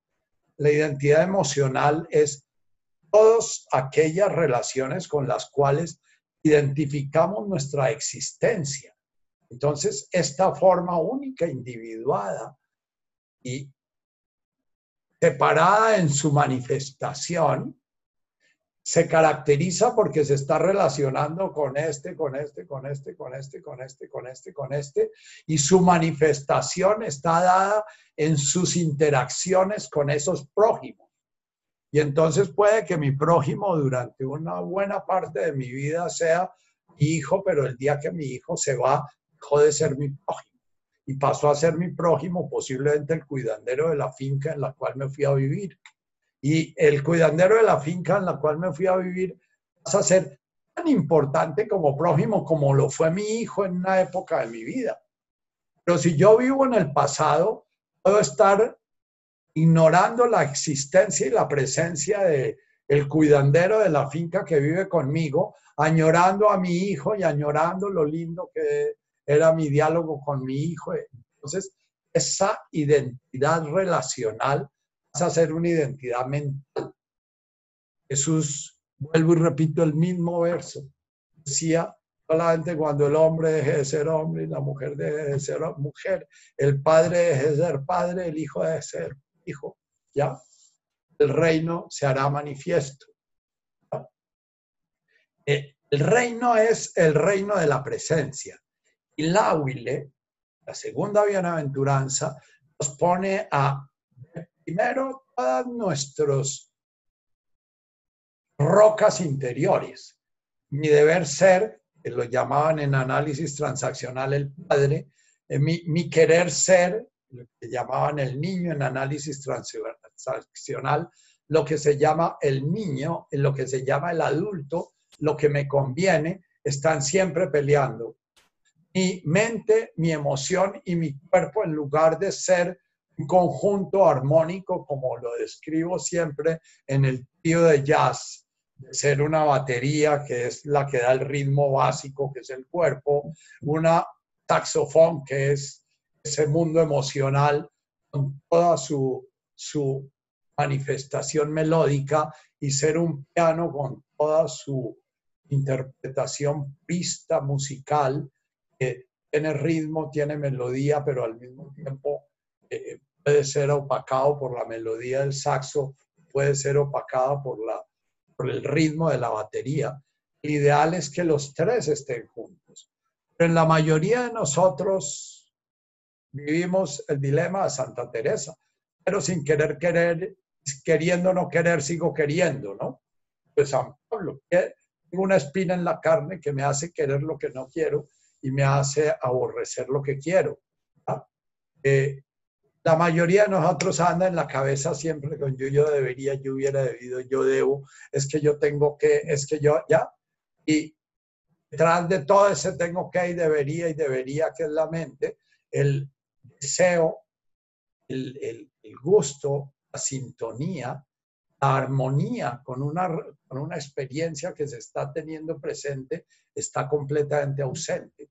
la identidad emocional es todas aquellas relaciones con las cuales identificamos nuestra existencia. Entonces, esta forma única, individuada y separada en su manifestación, se caracteriza porque se está relacionando con este, con este, con este, con este, con este, con este, con este, y su manifestación está dada en sus interacciones con esos prójimos. Y entonces puede que mi prójimo durante una buena parte de mi vida sea mi hijo, pero el día que mi hijo se va, dejó de ser mi prójimo. Y pasó a ser mi prójimo, posiblemente el cuidandero de la finca en la cual me fui a vivir y el cuidandero de la finca en la cual me fui a vivir pasa a ser tan importante como prójimo como lo fue mi hijo en una época de mi vida. Pero si yo vivo en el pasado, puedo estar ignorando la existencia y la presencia de el cuidandero de la finca que vive conmigo, añorando a mi hijo y añorando lo lindo que era mi diálogo con mi hijo. Entonces, esa identidad relacional a ser una identidad mental. Jesús, vuelvo y repito el mismo verso, decía, solamente cuando el hombre deje de ser hombre y la mujer deje de ser mujer, el padre deje de ser padre, el hijo deje de ser hijo, ¿ya? El reino se hará manifiesto. Eh, el reino es el reino de la presencia. Y la huile, la segunda bienaventuranza, nos pone a primero todas nuestras rocas interiores. Mi deber ser que lo llamaban en análisis transaccional el padre, eh, mi, mi, querer ser, lo que llamaban el niño en análisis transaccional, lo que se llama el niño, lo que se llama el adulto, lo que me conviene, están siempre peleando. Mi mente, mi emoción y mi cuerpo, en lugar de ser conjunto armónico, como lo describo siempre en el tío de jazz, de ser una batería que es la que da el ritmo básico, que es el cuerpo, una taxofón, que es ese mundo emocional con toda su, su manifestación melódica, y ser un piano con toda su interpretación pista musical, que tiene ritmo, tiene melodía, pero al mismo tiempo eh, puede ser opacado por la melodía del saxo, puede ser opacada por, la, por el ritmo de la batería. El ideal es que los tres estén juntos. Pero en la mayoría de nosotros vivimos el dilema de Santa Teresa, pero sin querer querer, queriendo no querer, sigo queriendo, ¿no? Pues San Pablo, tengo una espina en la carne que me hace querer lo que no quiero y me hace aborrecer lo que quiero. La mayoría de nosotros anda en la cabeza siempre con yo, yo debería, yo hubiera debido, yo debo, es que yo tengo que, es que yo, ya. Y detrás de todo ese tengo que y debería y debería, que es la mente, el deseo, el, el, gusto, la sintonía, la armonía con una, con una experiencia que se está teniendo presente está completamente ausente.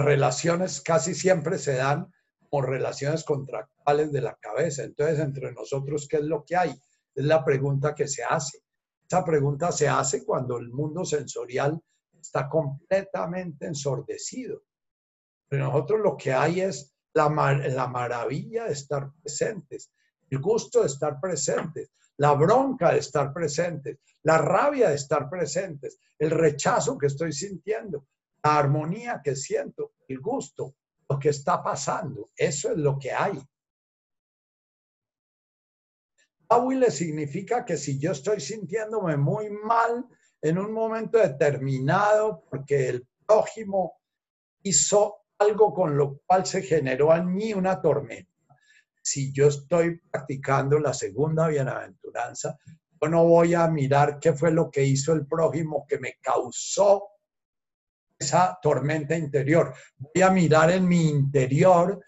Relaciones casi siempre se dan como relaciones contractuales de la cabeza. Entonces, entre nosotros, ¿qué es lo que hay? Es la pregunta que se hace. Esa pregunta se hace cuando el mundo sensorial está completamente ensordecido. Pero nosotros lo que hay es la, la maravilla de estar presentes, el gusto de estar presentes, la bronca de estar presentes, la rabia de estar presentes, el rechazo que estoy sintiendo, la armonía que siento, el gusto, lo que está pasando. Eso es lo que hay. le significa que si yo estoy sintiéndome muy mal en un momento determinado porque el prójimo hizo algo con lo cual se generó en mí una tormenta si yo estoy practicando la segunda bienaventuranza, yo no voy a mirar qué fue lo que hizo el prójimo que me causó esa tormenta interior. Voy a mirar en mi interior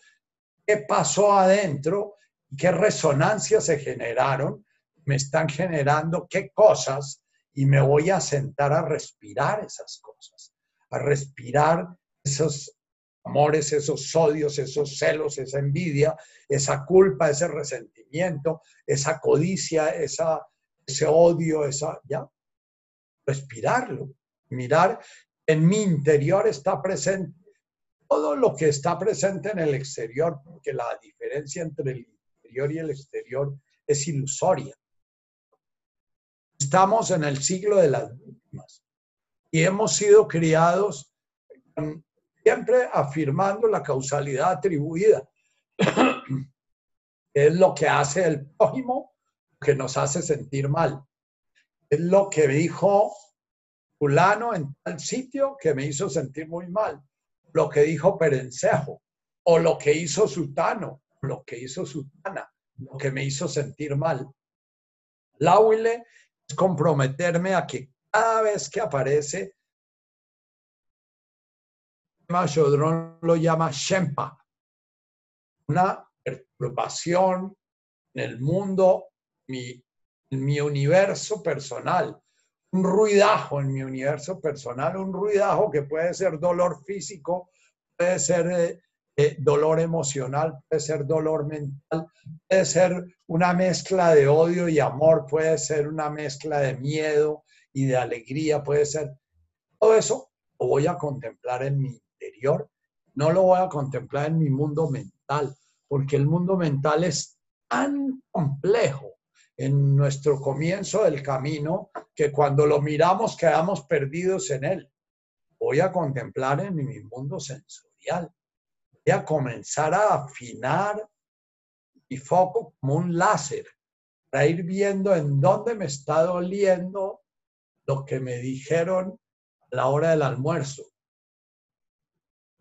qué pasó adentro qué resonancias se generaron, me están generando qué cosas y me voy a sentar a respirar esas cosas, a respirar esos amores, esos odios, esos celos, esa envidia, esa culpa, ese resentimiento, esa codicia, esa, ese odio, esa, ya, respirarlo, mirar, en mi interior está presente todo lo que está presente en el exterior, porque la diferencia entre el interior y el exterior es ilusoria. Estamos en el siglo de las víctimas y hemos sido criados siempre afirmando la causalidad atribuida. *clears throat* es lo que hace el prójimo que nos hace sentir mal. Es lo que dijo fulano en tal sitio que me hizo sentir muy mal. Lo que dijo Perencejo, o lo que hizo Sutano, lo que hizo Sutana, lo que me hizo sentir mal. La es comprometerme a que cada vez que aparece lo llama Shempa, una perturbación en el mundo, mi, en mi universo personal, un ruidajo en mi universo personal, un ruidajo que puede ser dolor físico, puede ser eh, eh, dolor emocional, puede ser dolor mental, puede ser una mezcla de odio y amor, puede ser una mezcla de miedo y de alegría, puede ser todo eso lo voy a contemplar en mi no lo voy a contemplar en mi mundo mental, porque el mundo mental es tan complejo en nuestro comienzo del camino que cuando lo miramos quedamos perdidos en él. Voy a contemplar en mi mundo sensorial. Voy a comenzar a afinar mi foco como un láser para ir viendo en dónde me está doliendo lo que me dijeron a la hora del almuerzo.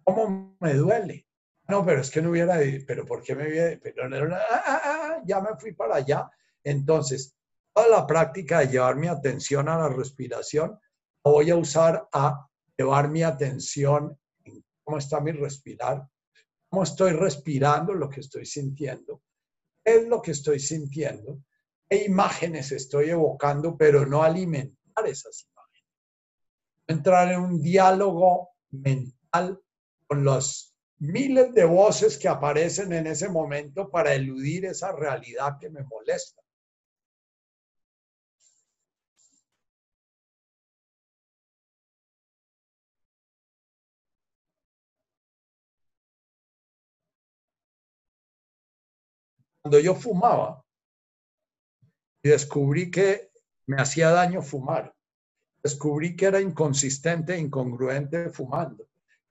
¿Cómo me duele? No, pero es que no hubiera, pero ¿por qué me hubiera? Pero, ah, ah, ah, ya me fui para allá. Entonces, toda la práctica de llevar mi atención a la respiración, voy a usar a llevar mi atención en cómo está mi respirar, cómo estoy respirando, lo que estoy sintiendo, qué es lo que estoy sintiendo, qué imágenes estoy evocando, pero no alimentar esas imágenes. Entrar en un diálogo mental con los miles de voces que aparecen en ese momento para eludir esa realidad que me molesta. Cuando yo fumaba y descubrí que me hacía daño fumar, descubrí que era inconsistente e incongruente fumando,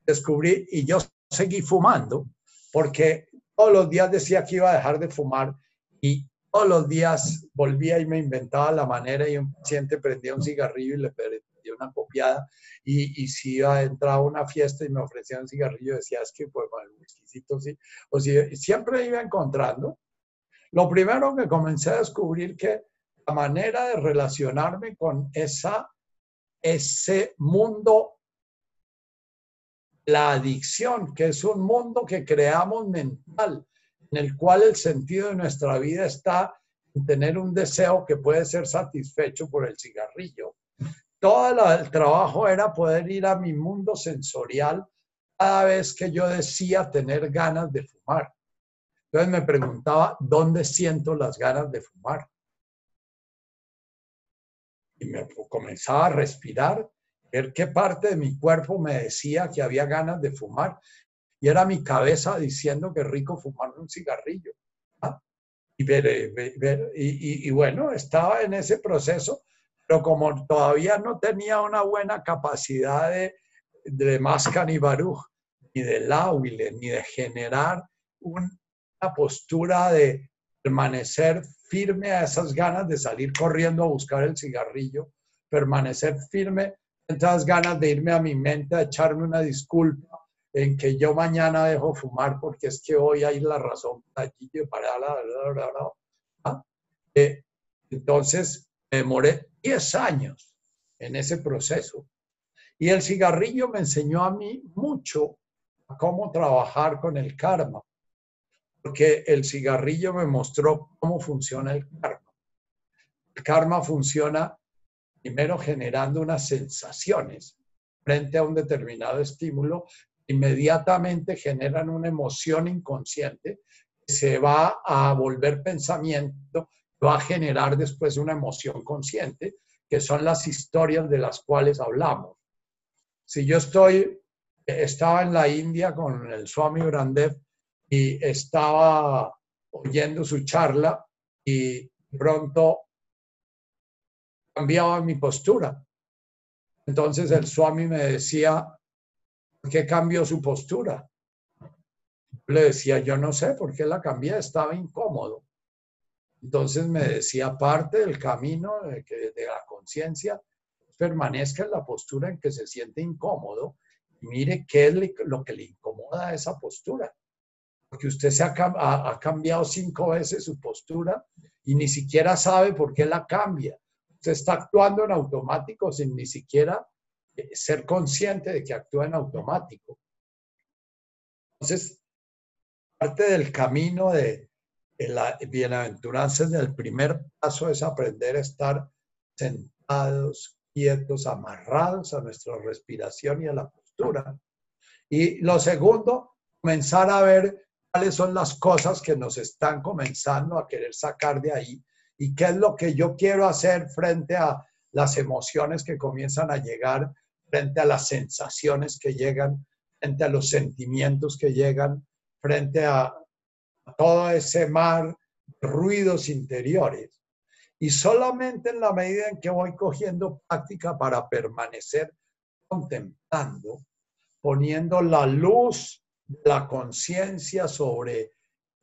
descubrí, y yo seguí fumando porque todos los días decía que iba a dejar de fumar y todos los días volvía y me inventaba la manera y un paciente prendía un cigarrillo y le pedía una copiada y, si iba a entrar a una fiesta y me ofrecía un cigarrillo decía es que pues bueno, exquisito sí o si siempre iba encontrando lo primero que comencé a descubrir que la manera de relacionarme con esa ese mundo la adicción, que es un mundo que creamos mental, en el cual el sentido de nuestra vida está en tener un deseo que puede ser satisfecho por el cigarrillo. Todo el trabajo era poder ir a mi mundo sensorial cada vez que yo decía tener ganas de fumar. Entonces me preguntaba, ¿dónde siento las ganas de fumar? Y me comenzaba a respirar ver qué parte de mi cuerpo me decía que había ganas de fumar. Y era mi cabeza diciendo que rico fumar un cigarrillo. ¿ah? Y, y, bueno, estaba en ese proceso, pero como todavía no tenía una buena capacidad de, de ni Baruch, ni de Lauile, ni de generar una postura de permanecer firme a esas ganas de salir corriendo a buscar el cigarrillo, permanecer firme esas ganas de irme a mi mente a echarme una disculpa en que yo mañana dejo fumar porque es que hoy hay la razón para la, ¿Ah? eh, entonces me demoré 10 años en ese proceso y el cigarrillo me enseñó a mí mucho a cómo trabajar con el karma porque el cigarrillo me mostró cómo funciona el karma el karma funciona primero generando unas sensaciones frente a un determinado estímulo, inmediatamente generan una emoción inconsciente que se va a volver pensamiento, va a generar después una emoción consciente, que son las historias de las cuales hablamos. Si yo estoy, estaba en la India con el Swami Urandev y estaba oyendo su charla y pronto cambiaba mi postura. Entonces el Swami me decía, ¿por qué cambió su postura? Le decía, yo no sé por qué la cambié, estaba incómodo. Entonces me decía, parte del camino de, que, de la conciencia permanezca en la postura en que se siente incómodo y mire qué es lo que le incomoda a esa postura. Porque usted se ha, ha cambiado cinco veces su postura y ni siquiera sabe por qué la cambia se está actuando en automático sin ni siquiera eh, ser consciente de que actúa en automático. Entonces, parte del camino de, la bienaventuranza del primer paso es aprender a estar sentados, quietos, amarrados a nuestra respiración y a la postura. Y lo segundo, comenzar a ver cuáles son las cosas que nos están comenzando a querer sacar de ahí y qué es lo que yo quiero hacer frente a las emociones que comienzan a llegar, frente a las sensaciones que llegan, frente a los sentimientos que llegan, frente a, todo ese mar de ruidos interiores. Y solamente en la medida en que voy cogiendo práctica para permanecer contemplando, poniendo la luz la conciencia sobre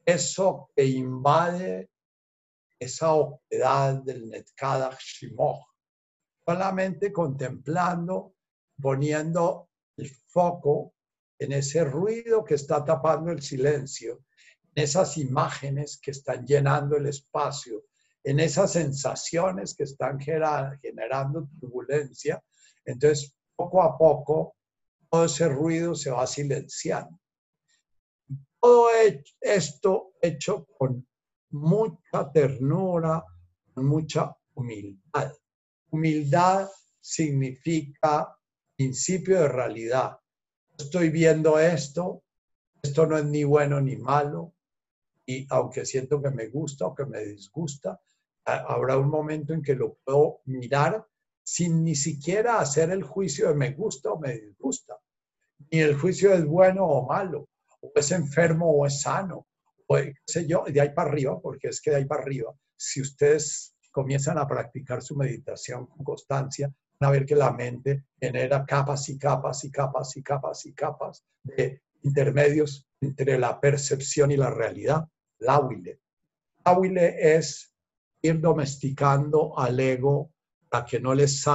eso que invade esa oquedad del Netkadach Shimoch, solamente contemplando, poniendo el foco en ese ruido que está tapando el silencio, en esas imágenes que están llenando el espacio, en esas sensaciones que están generando turbulencia. Entonces, poco a poco, todo ese ruido se va silenciando. Todo esto hecho con mucha ternura, mucha humildad. Humildad significa principio de realidad. Estoy viendo esto, esto no es ni bueno ni malo, y aunque siento que me gusta o que me disgusta, habrá un momento en que lo puedo mirar sin ni siquiera hacer el juicio de me gusta o me disgusta, ni el juicio es bueno o malo, es enfermo o es sano, o qué sé yo, de ahí para arriba, porque es que de ahí para arriba, si ustedes comienzan a practicar su meditación con constancia, van a ver que la mente genera capas y capas y capas y capas y capas de intermedios entre la percepción y la realidad. La huile es ir domesticando al ego para que no les salga